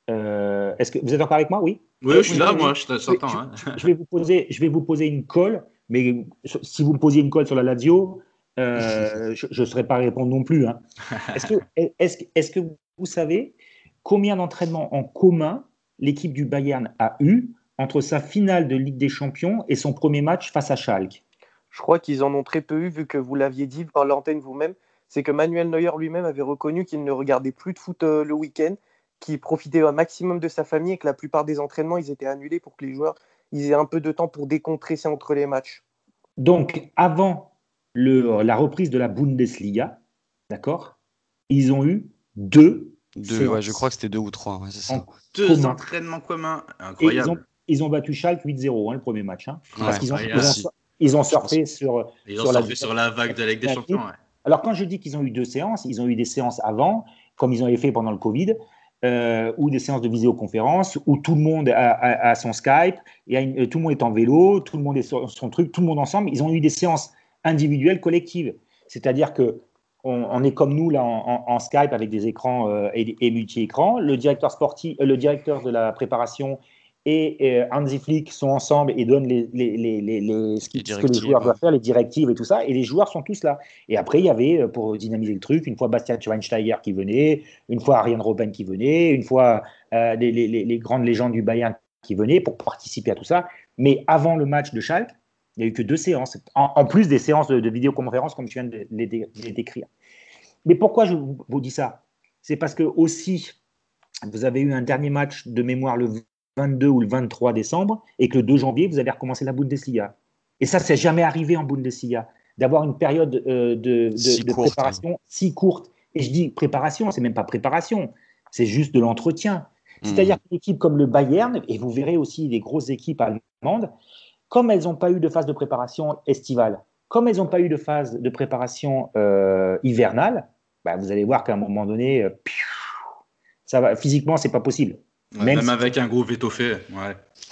est-ce que vous êtes encore avec moi? Oui Oui, je suis là, moi, je t'entends. Hein. Je, vais vous poser, je vais vous poser une colle, mais si vous me posiez une colle sur la Lazio, je ne saurais pas répondre non plus. Hein. Est-ce que, est est que vous savez combien d'entraînements en commun l'équipe du Bayern a eu entre sa finale de Ligue des Champions et son premier match face à Schalke? Je crois qu'ils en ont très peu eu, vu que vous l'aviez dit par l'antenne vous-même. C'est que Manuel Neuer lui-même avait reconnu qu'il ne regardait plus de foot euh, le week-end, qu'il profitait au maximum de sa famille et que la plupart des entraînements ils étaient annulés pour que les joueurs ils aient un peu de temps pour décompresser entre les matchs. Donc, avant le, la reprise de la Bundesliga, d'accord, ils ont eu deux deux, je crois que c'était deux ou trois. deux entraînements communs, incroyable. Ils ont, battu Schalke 8-0 hein, le premier match. Hein. parce qu'ils ont, ils ont, surfé sur, sur, la, sur, la, vague de la Ligue des Champions. Alors quand je dis qu'ils ont eu deux séances, ils ont eu des séances avant, comme ils ont fait pendant le Covid, euh, ou des séances de visioconférence où tout le monde a, son Skype, et tout le monde est en vélo, tout le monde est sur son truc, tout le monde ensemble. Ils ont eu des séances individuelles, collectives. C'est-à-dire que on, est comme nous là en, Skype avec des écrans euh, et, multi-écrans. Le directeur sportif, euh, le directeur de la préparation et, euh, Hansi Flick sont ensemble et donnent les, ce, que les joueurs doivent faire, les directives et tout ça. Et les joueurs sont tous là. Et après, il y avait, pour dynamiser le truc, une fois Bastian Schweinsteiger qui venait, une fois Ariane Robben qui venait, une fois les, grandes légendes du Bayern qui venaient pour participer à tout ça. Mais avant le match de Schalke, il n'y a eu que deux séances, en, plus des séances de, vidéoconférence comme je viens de les, décrire. Mais pourquoi je vous, dis ça? C'est parce que aussi, vous avez eu un dernier match de mémoire le 22 ou le 23 décembre et que le 2 janvier, vous avez recommencé la Bundesliga. Et ça, c'est jamais arrivé en Bundesliga, d'avoir une période euh, de, préparation si courte. Et je dis préparation, c'est même pas préparation, c'est juste de l'entretien. Hmm. C'est-à-dire qu'une équipe comme le Bayern, et vous verrez aussi des grosses équipes allemandes, comme elles n'ont pas eu de phase de préparation estivale, comme elles n'ont pas eu de phase de préparation euh, hivernale, bah, vous allez voir qu'à un moment donné, euh, ça va, physiquement, c'est pas possible. même, avec un groupe étoffé.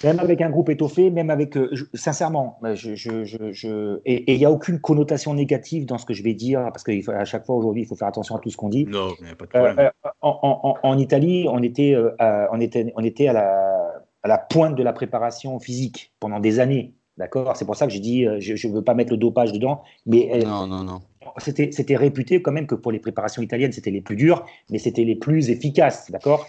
Même avec un groupe étoffé, même avec. Euh, sincèrement, bah, je, je, je, et il n'y a aucune connotation négative dans ce que je vais dire, parce qu'à chaque fois aujourd'hui, il faut faire attention à tout ce qu'on dit. Non, il n'y a pas de problème. en, en, Italie, on était, on était, on était à la à la pointe de la préparation physique pendant des années. D'accord? C'est pour ça que j'ai dit, euh, je ne veux pas mettre le dopage dedans, mais euh, non, non, non. C'était, réputé quand même que pour les préparations italiennes, c'était les plus dures, mais c'était les plus efficaces. D'accord?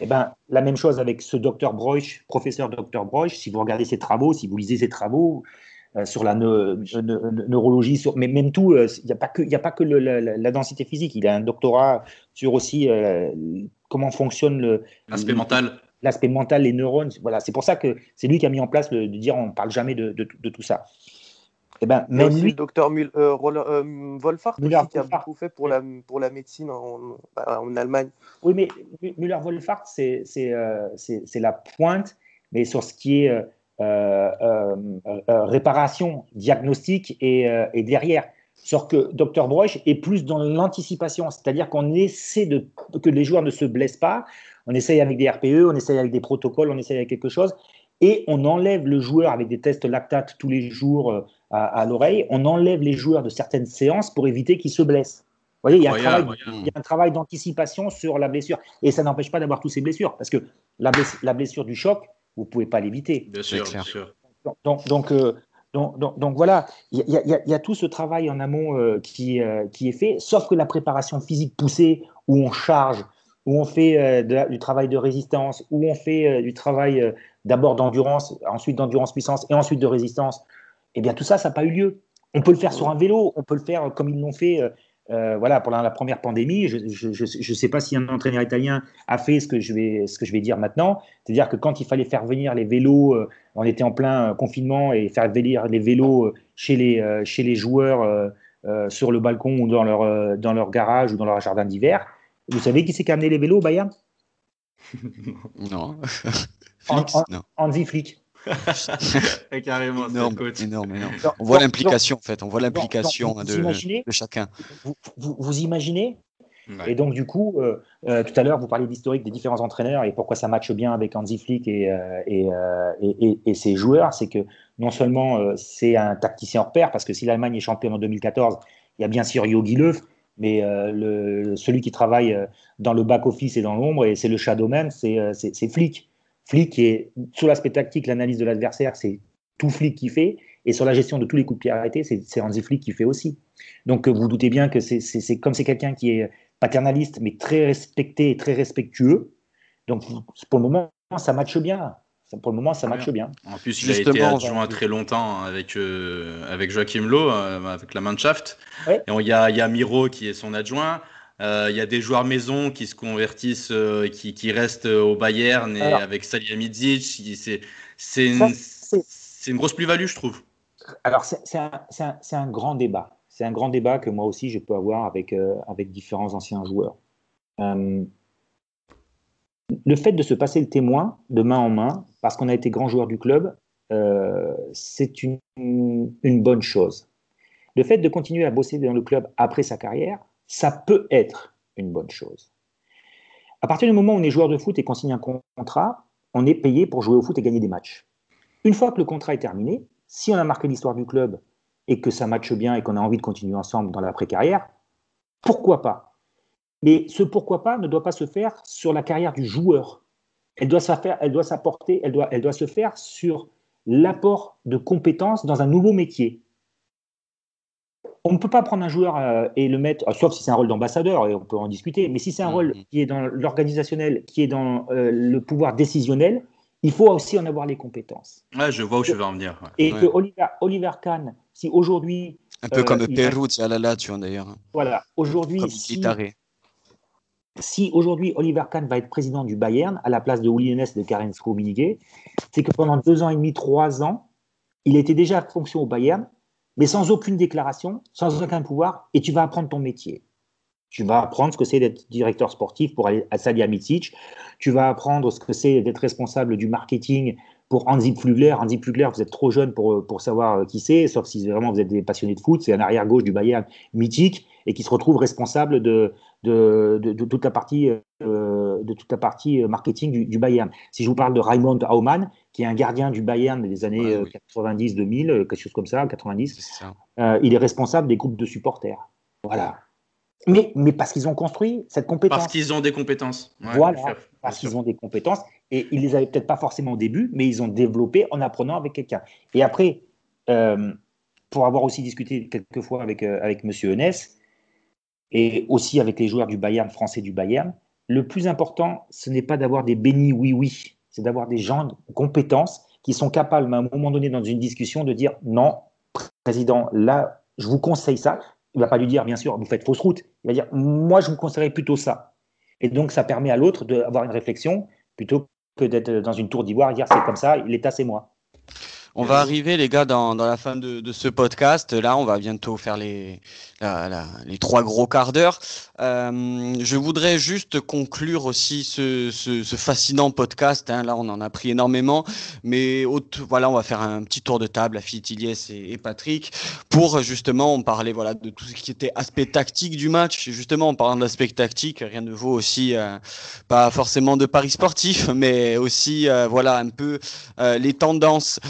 Eh ben, la même chose avec ce docteur Broich, professeur docteur Broich. Si vous regardez ses travaux, si vous lisez ses travaux euh, sur la neurologie, sur, mais même tout, il n'y a pas que, y a pas que la, densité physique. Il a un doctorat sur aussi comment fonctionne le l'aspect mental l'aspect mental, les neurones. Voilà, c'est pour ça que c'est lui qui a mis en place le, de dire on ne parle jamais de, de, tout ça. Et eh ben, même lui, le docteur Müller, euh, euh, qui a beaucoup fait pour la, pour la médecine en, en Allemagne. Oui, mais Müller-Wolfart, c'est euh, la pointe, mais sur ce qui est réparation, diagnostic et, et derrière. Sauf que Dr Broich est plus dans l'anticipation, c'est-à-dire qu'on essaie de, que les joueurs ne se blessent pas, on essaye avec des RPE, on essaye avec des protocoles, on essaye avec quelque chose, et on enlève le joueur avec des tests lactate tous les jours euh, à, l'oreille, on enlève les joueurs de certaines séances pour éviter qu'ils se blessent. Vous voyez, il y a un travail, d'anticipation sur la blessure. Et ça n'empêche pas d'avoir toutes ces blessures, parce que la blessure, du choc, vous ne pouvez pas l'éviter. Bien sûr, bien sûr. Donc, euh, donc, voilà, il y, a tout ce travail en amont euh, qui, qui est fait, sauf que la préparation physique poussée, où on charge, où on fait euh, du travail de résistance, où on fait euh, du travail euh, d'abord d'endurance, ensuite d'endurance puissance et ensuite de résistance, eh bien tout ça, ça n'a pas eu lieu. On peut le faire sur un vélo, on peut le faire comme ils l'ont fait voilà, pendant la première pandémie. Je ne sais pas si un entraîneur italien a fait ce que je vais, ce que je vais dire maintenant. C'est-à-dire que quand il fallait faire venir les vélos, on était en plein confinement et faire venir les vélos chez les, chez les joueurs sur le balcon ou dans leur, dans leur garage ou dans leur jardin d'hiver. Vous savez qui c'est qui a amené les vélos au Bayern Non. Hansi Flick. Carrément, énorme, énorme, énorme. On voit l'implication en fait, on voit l'implication de, de, chacun. Vous, vous, imaginez Et donc du coup, euh, euh, tout à l'heure, vous parliez d'historique des différents entraîneurs et pourquoi ça matche bien avec Hansi Flick et, euh, et, et, et, ses joueurs, c'est que non seulement c'est un tacticien hors pair, parce que si l'Allemagne est championne en 2014, il y a bien sûr Jogi Löw, mais le, celui qui travaille dans le back-office et dans l'ombre, et c'est le shadowman, c'est Flick. Flick est sur l'aspect tactique, l'analyse de l'adversaire, c'est tout Flick qui fait. Et sur la gestion de tous les coups de pied arrêtés, c'est Hansi Flick qui fait aussi. Donc vous doutez bien que c'est comme c'est quelqu'un qui est paternaliste, mais très respecté et très respectueux. Donc pour le moment, ça matche bien. Pour le moment, ça matche bien. En plus, il a été adjoint très longtemps avec, euh, avec Joachim Lowe, euh, avec la Mannschaft. Et il y a, y a Miro qui est son adjoint. Euh, il y a des joueurs maison qui se convertissent, euh, qui, qui, restent au Bayern et avec Salihamidzic. C'est une, une, grosse plus-value, je trouve. Alors, c'est un, un, un, grand débat. C'est un grand débat que moi aussi je peux avoir avec, euh, avec différents anciens joueurs. Le fait de se passer le témoin de main en main, parce qu'on a été grand joueur du club, c'est une, une bonne chose. Le fait de continuer à bosser dans le club après sa carrière, ça peut être une bonne chose. À partir du moment où on est joueur de foot et qu'on signe un contrat, on est payé pour jouer au foot et gagner des matchs. Une fois que le contrat est terminé, si on a marqué l'histoire du club et que ça matche bien et qu'on a envie de continuer ensemble dans l'après-carrière, pourquoi pas Mais ce pourquoi pas ne doit pas se faire sur la carrière du joueur. Elle doit, elle doit s'apporter, elle doit, elle doit se faire sur l'apport de compétences dans un nouveau métier on ne peut pas prendre un joueur euh, et le mettre, sauf si c'est un rôle d'ambassadeur, et on peut en discuter, mais si c'est un rôle mm-hmm. qui est dans l'organisationnel, qui est dans euh, le pouvoir décisionnel, il faut aussi en avoir les compétences. Ouais, je vois où je veux en venir. Et que Oliver, Kahn, si aujourd'hui. Un peu comme euh, Perruzzi à la Lazio d'ailleurs. Voilà, aujourd'hui. Si, si aujourd'hui Oliver Kahn va être président du Bayern à la place de Uli et de Karen Rummenigge, c'est que pendant deux ans et demi, trois ans, il était déjà en fonction au Bayern mais sans aucune déclaration, sans aucun pouvoir, et tu vas apprendre ton métier. Tu vas apprendre ce que c'est d'être directeur sportif pour aller à Salihamidzic. Tu vas apprendre ce que c'est d'être responsable du marketing pour Hansi Flugler. Hansi Flugler, vous êtes trop jeune pour, pour savoir qui c'est, sauf si vraiment vous êtes des passionnés de foot. C'est un arrière-gauche du Bayern mythique et qui se retrouve responsable de, de, de, toute la partie, euh, de toute la partie euh, marketing du, du, Bayern. Si je vous parle de Raimond Aumann, qui est un gardien du Bayern des années 90-2000, euh, quelque chose comme ça, 90, il est responsable des groupes de supporters. Voilà. Mais, mais parce qu'ils ont construit cette compétence. Parce qu'ils ont des compétences. voilà, parce qu'ils ont des compétences. Et ils les avaient peut-être pas forcément au début, mais ils ont développé en apprenant avec quelqu'un. Et après, pour avoir aussi discuté quelques fois avec, avec M. Enes, et aussi avec les joueurs du Bayern, français du Bayern, le plus important, ce n'est pas d'avoir des bénis oui-oui, c'est d'avoir des gens de compétences qui sont capables, à un moment donné, dans une discussion, de dire non, président, là, je vous conseille ça. Il ne va pas lui dire, bien sûr, vous faites fausse route. Il va dire, moi, je vous conseillerais plutôt ça. Et donc, ça permet à l'autre d'avoir une réflexion plutôt que d'être dans une tour d'ivoire et dire, c'est comme ça, l'État, c'est moi. On va arriver, les gars, dans, la fin de, ce podcast. Là, on va bientôt faire les, les trois gros quarts d'heure. Euh, je voudrais juste conclure aussi ce, fascinant podcast. Hein. Là, on en a pris énormément. Mais voilà, on va faire un petit tour de table, à Iliès et, et, Patrick, pour justement on parler voilà, de tout ce qui était aspect tactique du match. justement, en parlant d'aspect tactique, rien ne vaut aussi, euh, pas forcément de paris sportif, mais aussi euh, voilà, un peu les tendances.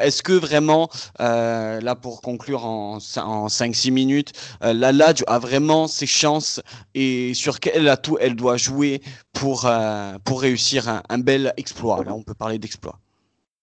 Est-ce que vraiment, là, pour conclure en, en 5-6 minutes, euh, la Lazio a vraiment ses chances et sur quel atout elle doit jouer pour, euh, pour réussir un, bel exploit? Là, on peut parler d'exploit.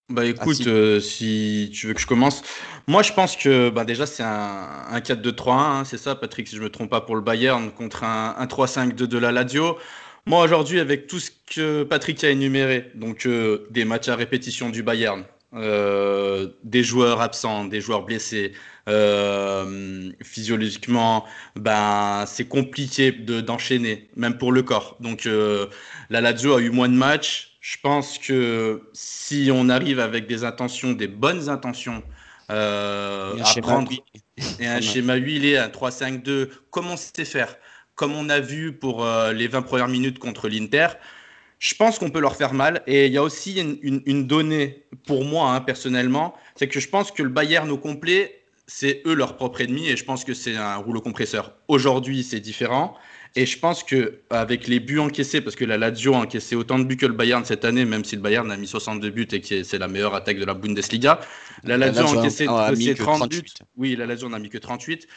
Bah écoute, euh, si tu veux que je commence, moi je pense que bah, déjà c'est un, un 4-2-3-1, hein, c'est ça Patrick, si je me trompe pas pour le Bayern contre un, un 3-5-2 de la Lazio. Moi aujourd'hui avec tout ce que Patrick a énuméré, donc des matchs à répétition du Bayern, des joueurs absents, des joueurs blessés, euh, physiologiquement, ben, c'est compliqué d'enchaîner, même pour le corps. Donc, euh, la Lazio a eu moins de matchs. Je pense que si on arrive avec des intentions, des bonnes intentions, euh, apprendre. Et un schéma huilé, un 3-5-2, comment c'est faire Comme on a vu pour euh, les 20 premières minutes contre l'Inter, je pense qu'on peut leur faire mal. Et il y a aussi une, donnée pour moi, hein, personnellement, c'est que je pense que le Bayern au complet, c'est eux leur propre ennemi et je pense que c'est un rouleau compresseur. Aujourd'hui, c'est différent. Et je pense que avec les buts encaissés, parce que la Lazio a encaissé autant de buts que le Bayern cette année, même si le Bayern a mis 62 buts et que c'est la meilleure attaque de la Bundesliga, la Lazio, a encaissé 30 buts. Oui, la Lazio n'a mis que 38.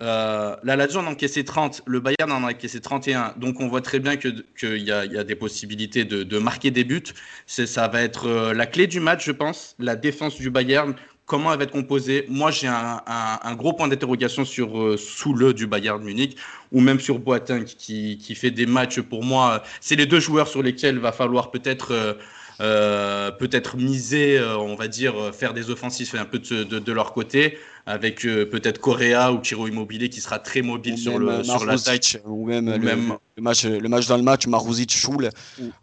La Lazio en a encaissé 30, le Bayern en a encaissé 31. Donc on voit très bien qu'il y, y, a des possibilités de, marquer des buts. Ça va être euh, la clé du match, je pense. La défense du Bayern, comment elle va être composée? Moi, j'ai un, gros point d'interrogation sur euh, du Bayern Munich ou même sur Boateng qui, qui, fait des matchs pour moi. C'est les deux joueurs sur lesquels va falloir peut-être euh, euh, peut-être miser, on va dire, faire des offensifs un peu de leur côté avec euh, peut-être Correa ou Chiro Immobilier qui sera très mobile sur, le, sur la Ou même, le, match, le match dans le match, Maruzic Choul.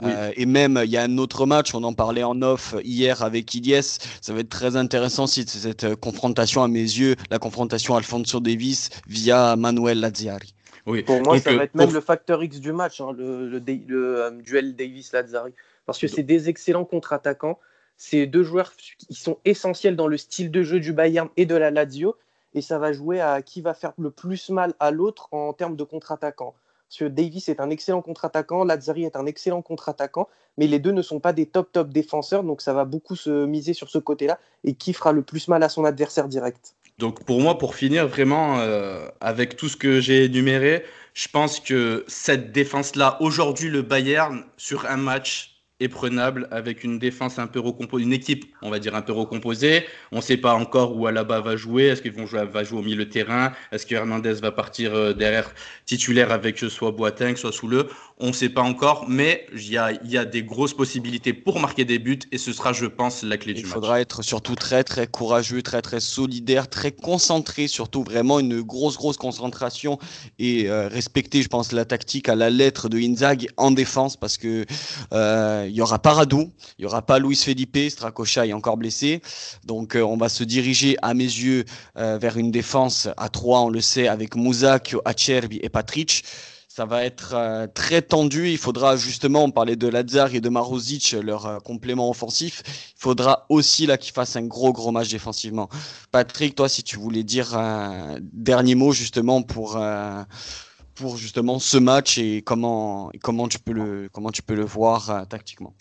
Euh, et même, il y a un autre match, on en parlait en off hier avec Ilyes. Ça va être très intéressant si cette euh, confrontation, à mes yeux, la confrontation Alfonso Davis via Manuel Lazzari. Oui. Pour moi, ça va être même le facteur X du match, hein, le, le, duel Davis-Lazzari. Parce que c'est des excellents contre-attaquants ces deux joueurs qui sont essentiels dans le style de jeu du Bayern et de la Lazio. Et ça va jouer à qui va faire le plus mal à l'autre en termes de contre-attaquant. Parce que Davis est un excellent contre-attaquant, Lazzari est un excellent contre-attaquant, mais les deux ne sont pas des top top défenseurs, donc ça va beaucoup se miser sur ce côté-là. Et qui fera le plus mal à son adversaire direct? Donc pour moi, pour finir vraiment euh, avec tout ce que j'ai énuméré, je pense que cette défense-là, aujourd'hui, le Bayern, sur un match, est prenable avec une défense un peu recomposée, une équipe, on va dire, un peu recomposée. On ne sait pas encore où Alaba va jouer. Est-ce qu'ils vont jouer, va jouer au milieu de terrain? Est-ce que Hernandez va partir euh, derrière titulaire avec euh, soit Boateng, soit Soule On ne sait pas encore, mais il y a, y a, des grosses possibilités pour marquer des buts et ce sera, je pense, la clé du match. Il faudra être surtout très, très courageux, très, très solidaire, très concentré, surtout vraiment une grosse, grosse concentration et euh, respecter, je pense, la tactique à la lettre de Inzaghi en défense parce que il y aura pas Radou, il y aura pas Luis Felipe, Stracocha est encore blessé. Donc euh, on va se diriger à mes yeux euh, vers une défense à 3, on le sait, avec Muzak, Acerbi et Patric. Ça va être euh, très tendu. Il faudra justement, on parlait de Lazar et de Marozic, leur complément offensif. Il faudra aussi là qu'ils fassent un gros gros match défensivement. Patrick, toi, si tu voulais dire un dernier mot justement pour pour justement ce match et comment, comment, tu, peux le, comment tu peux le voir euh, tactiquement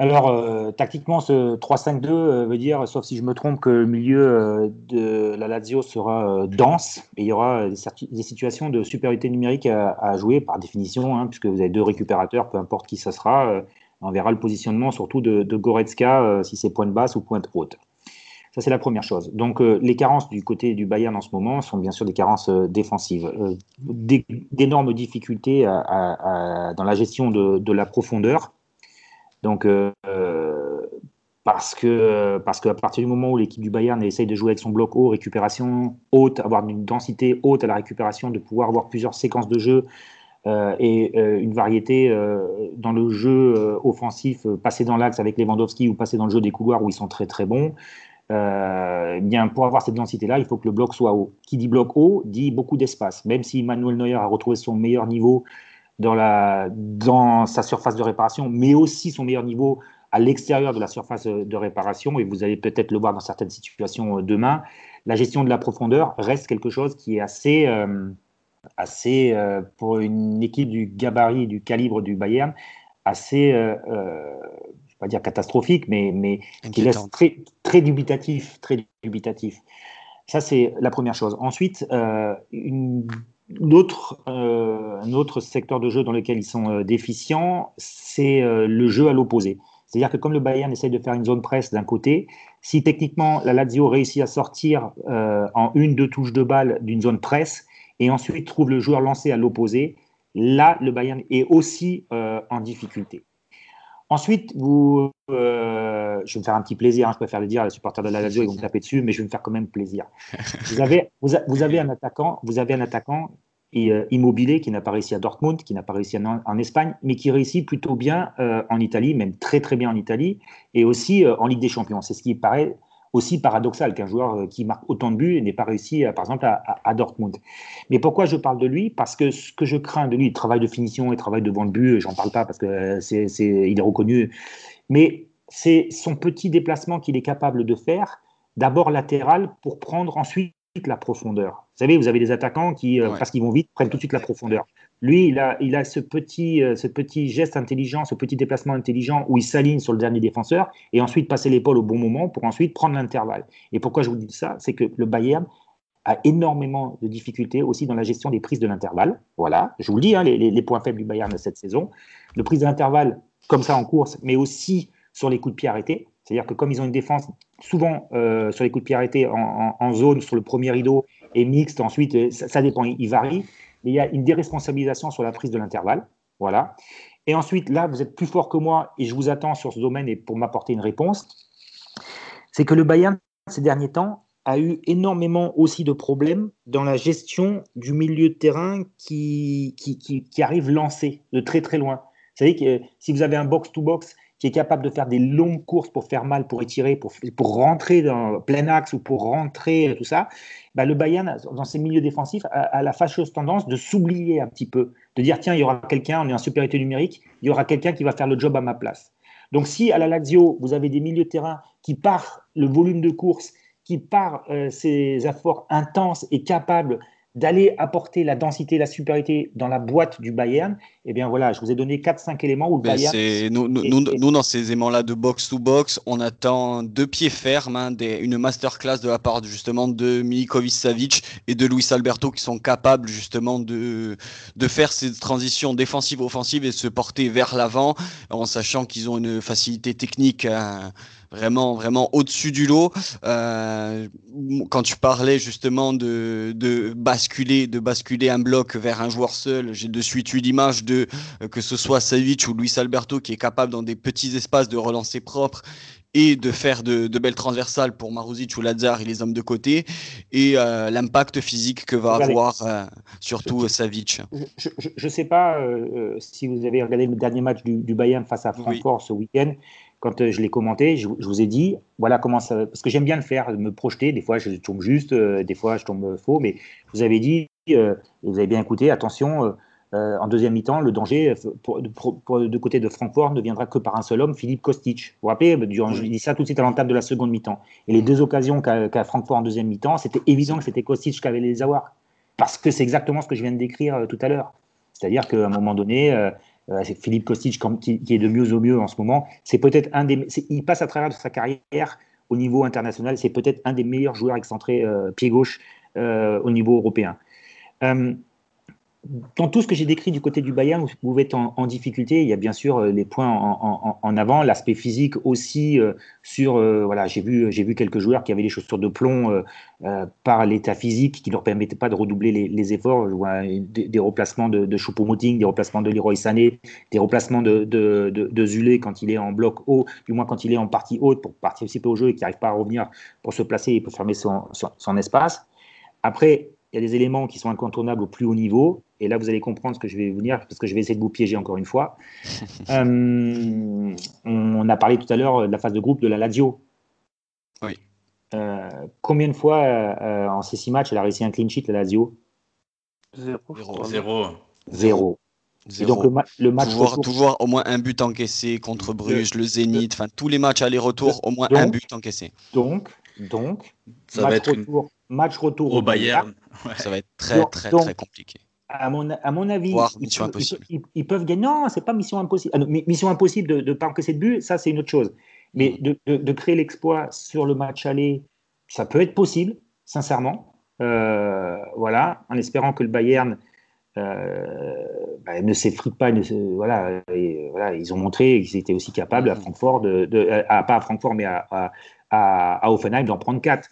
alors, euh, tactiquement, ce 3-5-2 euh, veut dire, sauf si je me trompe, que le milieu de la Lazio sera dense et il y aura des, situations de supériorité numérique à, jouer par définition, hein, puisque vous avez deux récupérateurs, peu importe qui ça sera. on verra le positionnement surtout de, Goretzka, si c'est pointe basse ou pointe haute. Ça, c'est la première chose. Donc, euh, les carences du côté du Bayern en ce moment sont bien sûr des carences euh, défensives. Euh, d'énormes difficultés dans la gestion de, la profondeur. Donc, parce que parce qu'à partir du moment où l'équipe du Bayern essaye de jouer avec son bloc haut, récupération haute, avoir une densité haute à la récupération, de pouvoir avoir plusieurs séquences de jeu et une variété dans le jeu offensif, passer dans l'axe avec Lewandowski ou passer dans le jeu des couloirs où ils sont très très bons, euh, eh bien, pour avoir cette densité-là, il faut que le bloc soit haut. Qui dit bloc haut dit beaucoup d'espace. Même si Manuel Neuer a retrouvé son meilleur niveau dans, la, dans sa surface de réparation, mais aussi son meilleur niveau à l'extérieur de la surface de réparation, et vous allez peut-être le voir dans certaines situations euh, demain, la gestion de la profondeur reste quelque chose qui est assez, euh, assez pour une équipe du gabarit, du calibre du Bayern, assez pas dire catastrophique, mais, mais qui laisse très, très dubitatif, très dubitatif. Ça, c'est la première chose. Ensuite, euh, une, autre, euh, un autre secteur de jeu dans lequel ils sont euh, déficients, c'est le jeu à l'opposé. C'est-à-dire que comme le Bayern essaye de faire une zone presse d'un côté, si techniquement la Lazio réussit à sortir en une, deux touches de balle d'une zone presse et ensuite trouve le joueur lancé à l'opposé, là, le Bayern est aussi en difficulté. Ensuite, euh, je vais me faire un petit plaisir, hein, je préfère le dire, les supporters de la Lazio, ils vont me taper dessus, mais je vais me faire quand même plaisir. Vous avez, un attaquant, vous avez un attaquant euh, immobilier qui n'a pas réussi à Dortmund, qui n'a pas réussi en, Espagne, mais qui réussit plutôt bien euh, en Italie, même très très bien en Italie, et aussi en Ligue des Champions. C'est ce qui paraît aussi paradoxal qu'un joueur euh, qui marque autant de buts n'ait pas réussi, par exemple, à, Dortmund. Mais pourquoi je parle de lui? Parce que ce que je crains de lui, travail de finition et travail devant le but, j'en parle pas parce que c'est, il est reconnu, mais c'est son petit déplacement qu'il est capable de faire, d'abord latéral pour prendre ensuite la profondeur. Vous savez, vous avez des attaquants qui, parce qu'ils vont vite, prennent tout de suite la profondeur. Lui, il a, ce, petit, euh, ce petit geste intelligent, ce petit déplacement intelligent où il s'aligne sur le dernier défenseur et ensuite passer l'épaule au bon moment pour ensuite prendre l'intervalle. Et pourquoi je vous dis ça? C'est que le Bayern a énormément de difficultés aussi dans la gestion des prises de l'intervalle. Voilà, je vous le dis, hein, les, points faibles du Bayern de cette saison. Le prise de l'intervalle, comme ça en course, mais aussi sur les coups de pied arrêtés. C'est-à-dire que comme ils ont une défense souvent euh, sur les coups de pied arrêtés en, zone, sur le premier rideau et mixte, ensuite, euh, ça dépend, il varie il y a une déresponsabilisation sur la prise de l'intervalle. Voilà. Et ensuite, là, vous êtes plus fort que moi et je vous attends sur ce domaine et pour m'apporter une réponse. C'est que le Bayern, ces derniers temps, a eu énormément aussi de problèmes dans la gestion du milieu de terrain qui, qui, arrive lancé de très très loin. Vous savez que si vous avez un box-to-box qui est capable de faire des longues courses pour faire mal, pour étirer, pour, pour rentrer dans plein axe ou pour rentrer, tout ça, bah, le Bayern, dans ses milieux défensifs, a, la fâcheuse tendance de s'oublier un petit peu, de dire tiens, il y aura quelqu'un, on est en supériorité numérique, il y aura quelqu'un qui va faire le job à ma place. Donc si à la Lazio, vous avez des milieux de terrain qui, par le volume de course, qui, par euh, ces efforts intenses et capables d'aller apporter la densité, la supériorité dans la boîte du Bayern, eh bien voilà, je vous ai donné 4-5 éléments où le ben, Bayern. Nous, nous, nous, dans ces éléments-là de box-to-box, on attend deux pieds fermes, hein, des, une masterclass de la part justement de Milikovic Savic et de Luis Alberto qui sont capables justement de, de faire ces transitions défensives-offensives et se porter vers l'avant en sachant qu'ils ont une facilité technique. Hein, vraiment, vraiment au-dessus du lot. Euh, quand tu parlais justement de, de, basculer, de basculer un bloc vers un joueur seul, j'ai de suite eu l'image de que ce soit Savic ou Luis Alberto qui est capable dans des petits espaces de relancer propre et de faire de, de, belles transversales pour Maruzic ou Lazar et les hommes de côté, et euh, l'impact physique que va avoir euh, surtout Savic. Je ne sais pas si vous avez regardé le dernier match du, du Bayern face à Francfort ce week-end quand euh, je l'ai commenté, je, vous ai dit, voilà comment ça. Parce que j'aime bien le faire, me projeter. Des fois, je tombe juste, euh, des fois, je tombe faux. Mais vous avez dit, euh, vous avez bien écouté, attention, en deuxième mi-temps, le danger pour, de côté de Francfort ne viendra que par un seul homme, Philippe Kostic. Vous vous rappelez, durant, je dis ça tout de suite à l'entame de la seconde mi-temps. Et les deux occasions qu'a Francfort en deuxième mi-temps, c'était évident que c'était Kostic qui avait les avoir. Parce que c'est exactement ce que je viens de décrire tout à l'heure. C'est-à-dire qu'à un moment donné, Philippe Kostic qui, est de mieux au mieux en ce moment. C'est peut-être un des, il passe à travers sa carrière au niveau international. C'est peut-être un des meilleurs joueurs excentrés euh, pied gauche euh, au niveau européen dans tout ce que j'ai décrit du côté du Bayern, vous pouvez être en, difficulté. Il y a bien sûr euh, les points en, avant, l'aspect physique aussi. Euh, sur euh, voilà, j'ai vu j'ai vu quelques joueurs qui avaient des chaussures de plomb par l'état physique qui ne leur permettait pas de redoubler les, efforts. Vois des, replacements de, de Choupo-Moting, des replacements de Leroy Sané, des replacements de, Zulé quand il est en bloc haut, du moins quand il est en partie haute pour participer au jeu et qui n'arrive pas à revenir pour se placer et pour fermer son espace. Après, il y a des éléments qui sont incontournables au plus haut niveau. Et là, vous allez comprendre ce que je vais vous dire, parce que je vais essayer de vous piéger encore une fois. Euh, on a parlé tout à l'heure de la phase de groupe de la Lazio. Oui. Euh, combien de fois euh, en ces six matchs elle a réussi un clean sheet, la Lazio? Zéro. Zéro. Zéro. donc le, match toujours, au moins un but encaissé contre Bruges, le, Zénith, enfin tous les matchs aller-retour, au moins un but encaissé. Donc, donc ça va être match retour au Bayern. Ça va être très, très, très compliqué. À mon, à mon avis, ils, peuvent, gagner. Non, c'est pas mission impossible. Ah mission impossible de ne pas encaisser de but, ça c'est une autre chose. Mais mm. de, de, créer l'exploit sur le match aller, ça peut être possible, sincèrement. Euh, voilà, en espérant que le Bayern euh, bah, ne s'effrite pas. voilà, voilà, ils ont montré qu'ils étaient aussi capables à mm. Francfort, de, de à, pas à Francfort, mais à, à, à Offenheim d'en prendre quatre.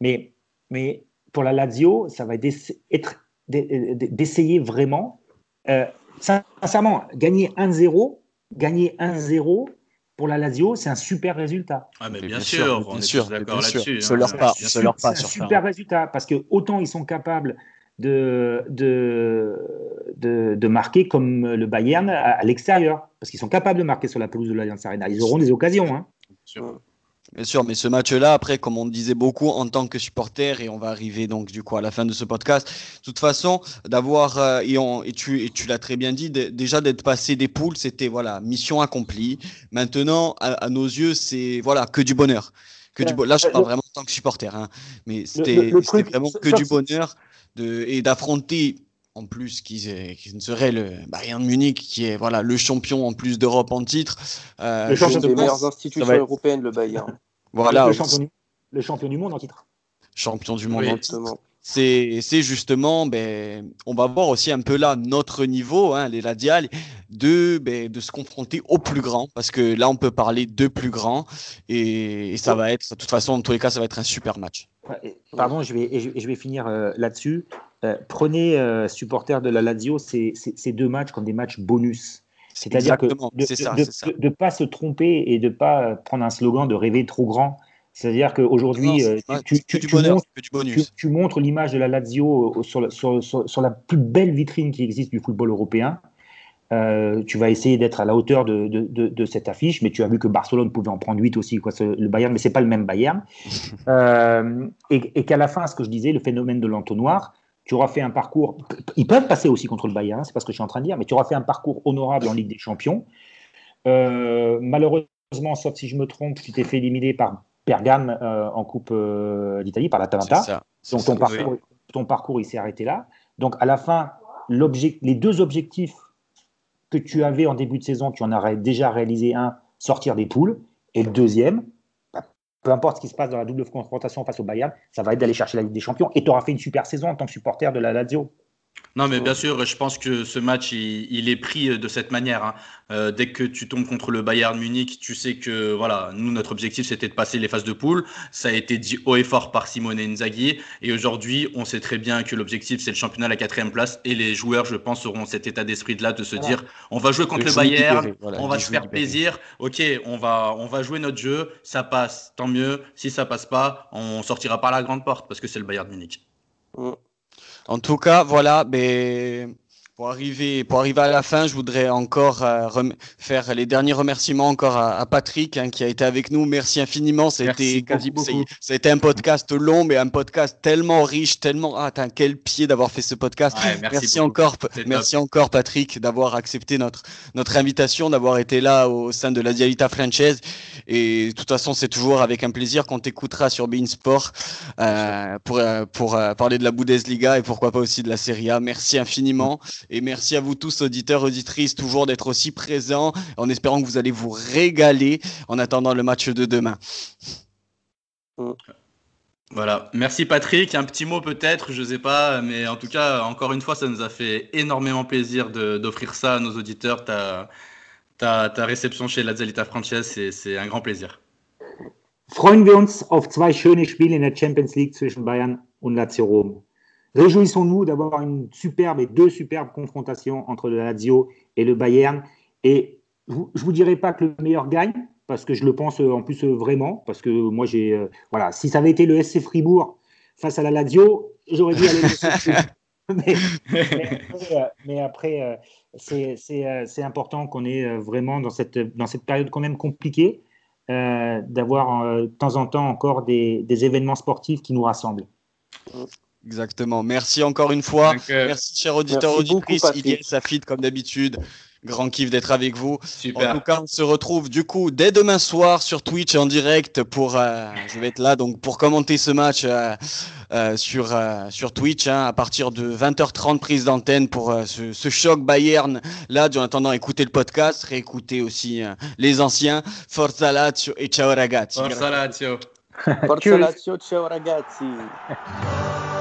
Mais, mais pour la Lazio, ça va être d'essayer vraiment, euh, sincèrement, gagner 1-0, gagner 1-0 pour la Lazio, c'est un super résultat. Ah, mais bien, sûr, on est d'accord là-dessus. Hein. leur pas, leur pas C'est un super résultat parce que autant ils sont capables de, de, de, marquer comme le Bayern à, l'extérieur, parce qu'ils sont capables de marquer sur la pelouse de l'Alliance Arena. Ils auront des occasions. Hein. Bien sûr, mais ce match-là, après, comme on disait beaucoup en tant que supporter, et on va arriver donc du coup à la fin de ce podcast, de toute façon, d'avoir, euh, et, et, tu, et tu l'as très bien dit, déjà d'être passé des poules, c'était voilà, mission accomplie. Maintenant, à, nos yeux, c'est voilà, que du bonheur. Que du Là, je parle vraiment en tant que supporter, hein, mais c'était vraiment que du bonheur de, et d'affronter en plus qui, qui, ne serait le Bayern Munich qui est voilà le champion en plus d'Europe en titre. Euh, le champion des meilleures institutions européennes, le Bayern. voilà. Le champion, le champion, du monde en titre. Champion du monde en titre. C'est justement, ben, on va voir aussi un peu là notre niveau, hein, les Ladiales, de, ben, de se confronter au plus grand, parce que là on peut parler de plus grand, et, ça va être, de toute façon, dans tous les cas, ça va être un super match. Pardon, je vais, je vais finir euh, là-dessus. Euh, prenez, euh, supporters de la Lazio, ces, deux matchs comme des matchs bonus. C'est-à-dire que de ne pas se tromper et de ne pas prendre un slogan de rêver trop grand. C'est-à-dire qu'aujourd'hui, tu, montres l'image de la Lazio euh, sur, la plus belle vitrine qui existe du football européen. tu vas essayer d'être à la hauteur de, cette affiche, mais tu as vu que Barcelone pouvait en prendre 8 aussi, quoi, le Bayern, mais c'est pas le même Bayern. et, et qu'à la fin, ce que je disais, le phénomène de l'entonnoir, tu auras fait un parcours. Ils peuvent passer aussi contre le Bayern, c'est pas ce que je suis en train de dire, mais tu auras fait un parcours honorable en Ligue des Champions. Euh, malheureusement, sauf si je me trompe, tu t'es fait éliminer par Bergame euh, en Coupe euh, d'Italie, par la l'Atalanta. Donc ton parcours, ton parcours, il s'est arrêté là. Donc à la fin, les deux objectifs que tu avais en début de saison, tu en as déjà réalisé un, sortir des poules, et le deuxième, peu importe ce qui se passe dans la double confrontation face au Bayern, ça va être d'aller chercher la Ligue des Champions. Et tu auras fait une super saison en tant que supporter de la Lazio. Non, mais bien sûr, je pense que ce match, il, est pris de cette manière. Hein. Euh, dès que tu tombes contre le Bayern Munich, tu sais que voilà, nous, notre objectif, c'était de passer les phases de poule. Ça a été dit haut et fort par Simone Inzaghi. Et aujourd'hui, on sait très bien que l'objectif, c'est le championnat à la quatrième place. Et les joueurs, je pense, auront cet état d'esprit-là de se dire on va jouer contre le, Bayern, on va se faire plaisir. Ok, on va, on va jouer notre jeu. Ça passe, tant mieux. Si ça passe pas, on sortira par la grande porte parce que c'est le Bayern Munich. Mm. En tout cas, voilà, mais pour arriver, pour arriver à la fin, je voudrais encore euh, faire les derniers remerciements encore à, Patrick hein, qui a été avec nous. Merci infiniment. Ça a, été, ça a été un podcast long, mais un podcast tellement riche, tellement. Ah, quel pied d'avoir fait ce podcast. merci, encore, merci encore Patrick d'avoir accepté notre, notre invitation, d'avoir été là au sein de la Dialita Franchise. Et de toute façon, c'est toujours avec un plaisir qu'on t'écoutera sur Bein Sport euh, pour, euh, pour parler de la Bundesliga et pourquoi pas aussi de la Serie A. Merci infiniment. Et merci à vous tous, auditeurs, auditrices, toujours d'être aussi présents, en espérant que vous allez vous régaler en attendant le match de demain. Voilà, merci Patrick. Un petit mot peut-être, je ne sais pas, mais en tout cas, encore une fois, ça nous a fait énormément plaisir d'offrir ça à nos auditeurs. Ta, ta, ta réception chez la Zalita Franchise, c'est un grand plaisir. Freuen wir uns auf zwei schöne Spiele in der Champions League zwischen Bayern und Lazio Rom. Réjouissons-nous d'avoir une superbe et deux superbes confrontations entre le Lazio et le Bayern. Et je ne vous dirai pas que le meilleur gagne, parce que je le pense euh, en plus euh, vraiment, parce que moi j'ai. Euh, voilà, si ça avait été le SC Fribourg face à la Lazio, j'aurais dû aller mais, mais, après, c'est important qu'on ait vraiment dans cette, dans cette période quand même compliquée, d'avoir de temps en temps encore des, des événements sportifs qui nous rassemblent. Exactement. Merci encore une fois. Euh, merci, cher auditeur, auditrice. Il Safid, comme d'habitude. Grand kiff d'être avec vous. Super. En tout cas, on se retrouve du coup dès demain soir sur Twitch en direct pour. Euh, je vais être là donc pour commenter ce match euh, euh sur sur Twitch hein, à partir de 20h30 prise d'antenne pour ce, ce, choc Bayern. Là, en attendant, écouter le podcast, réécouter aussi les anciens. Forza Lazio et ciao ragazzi. Forza Lazio. Forza Lazio, ciao ragazzi.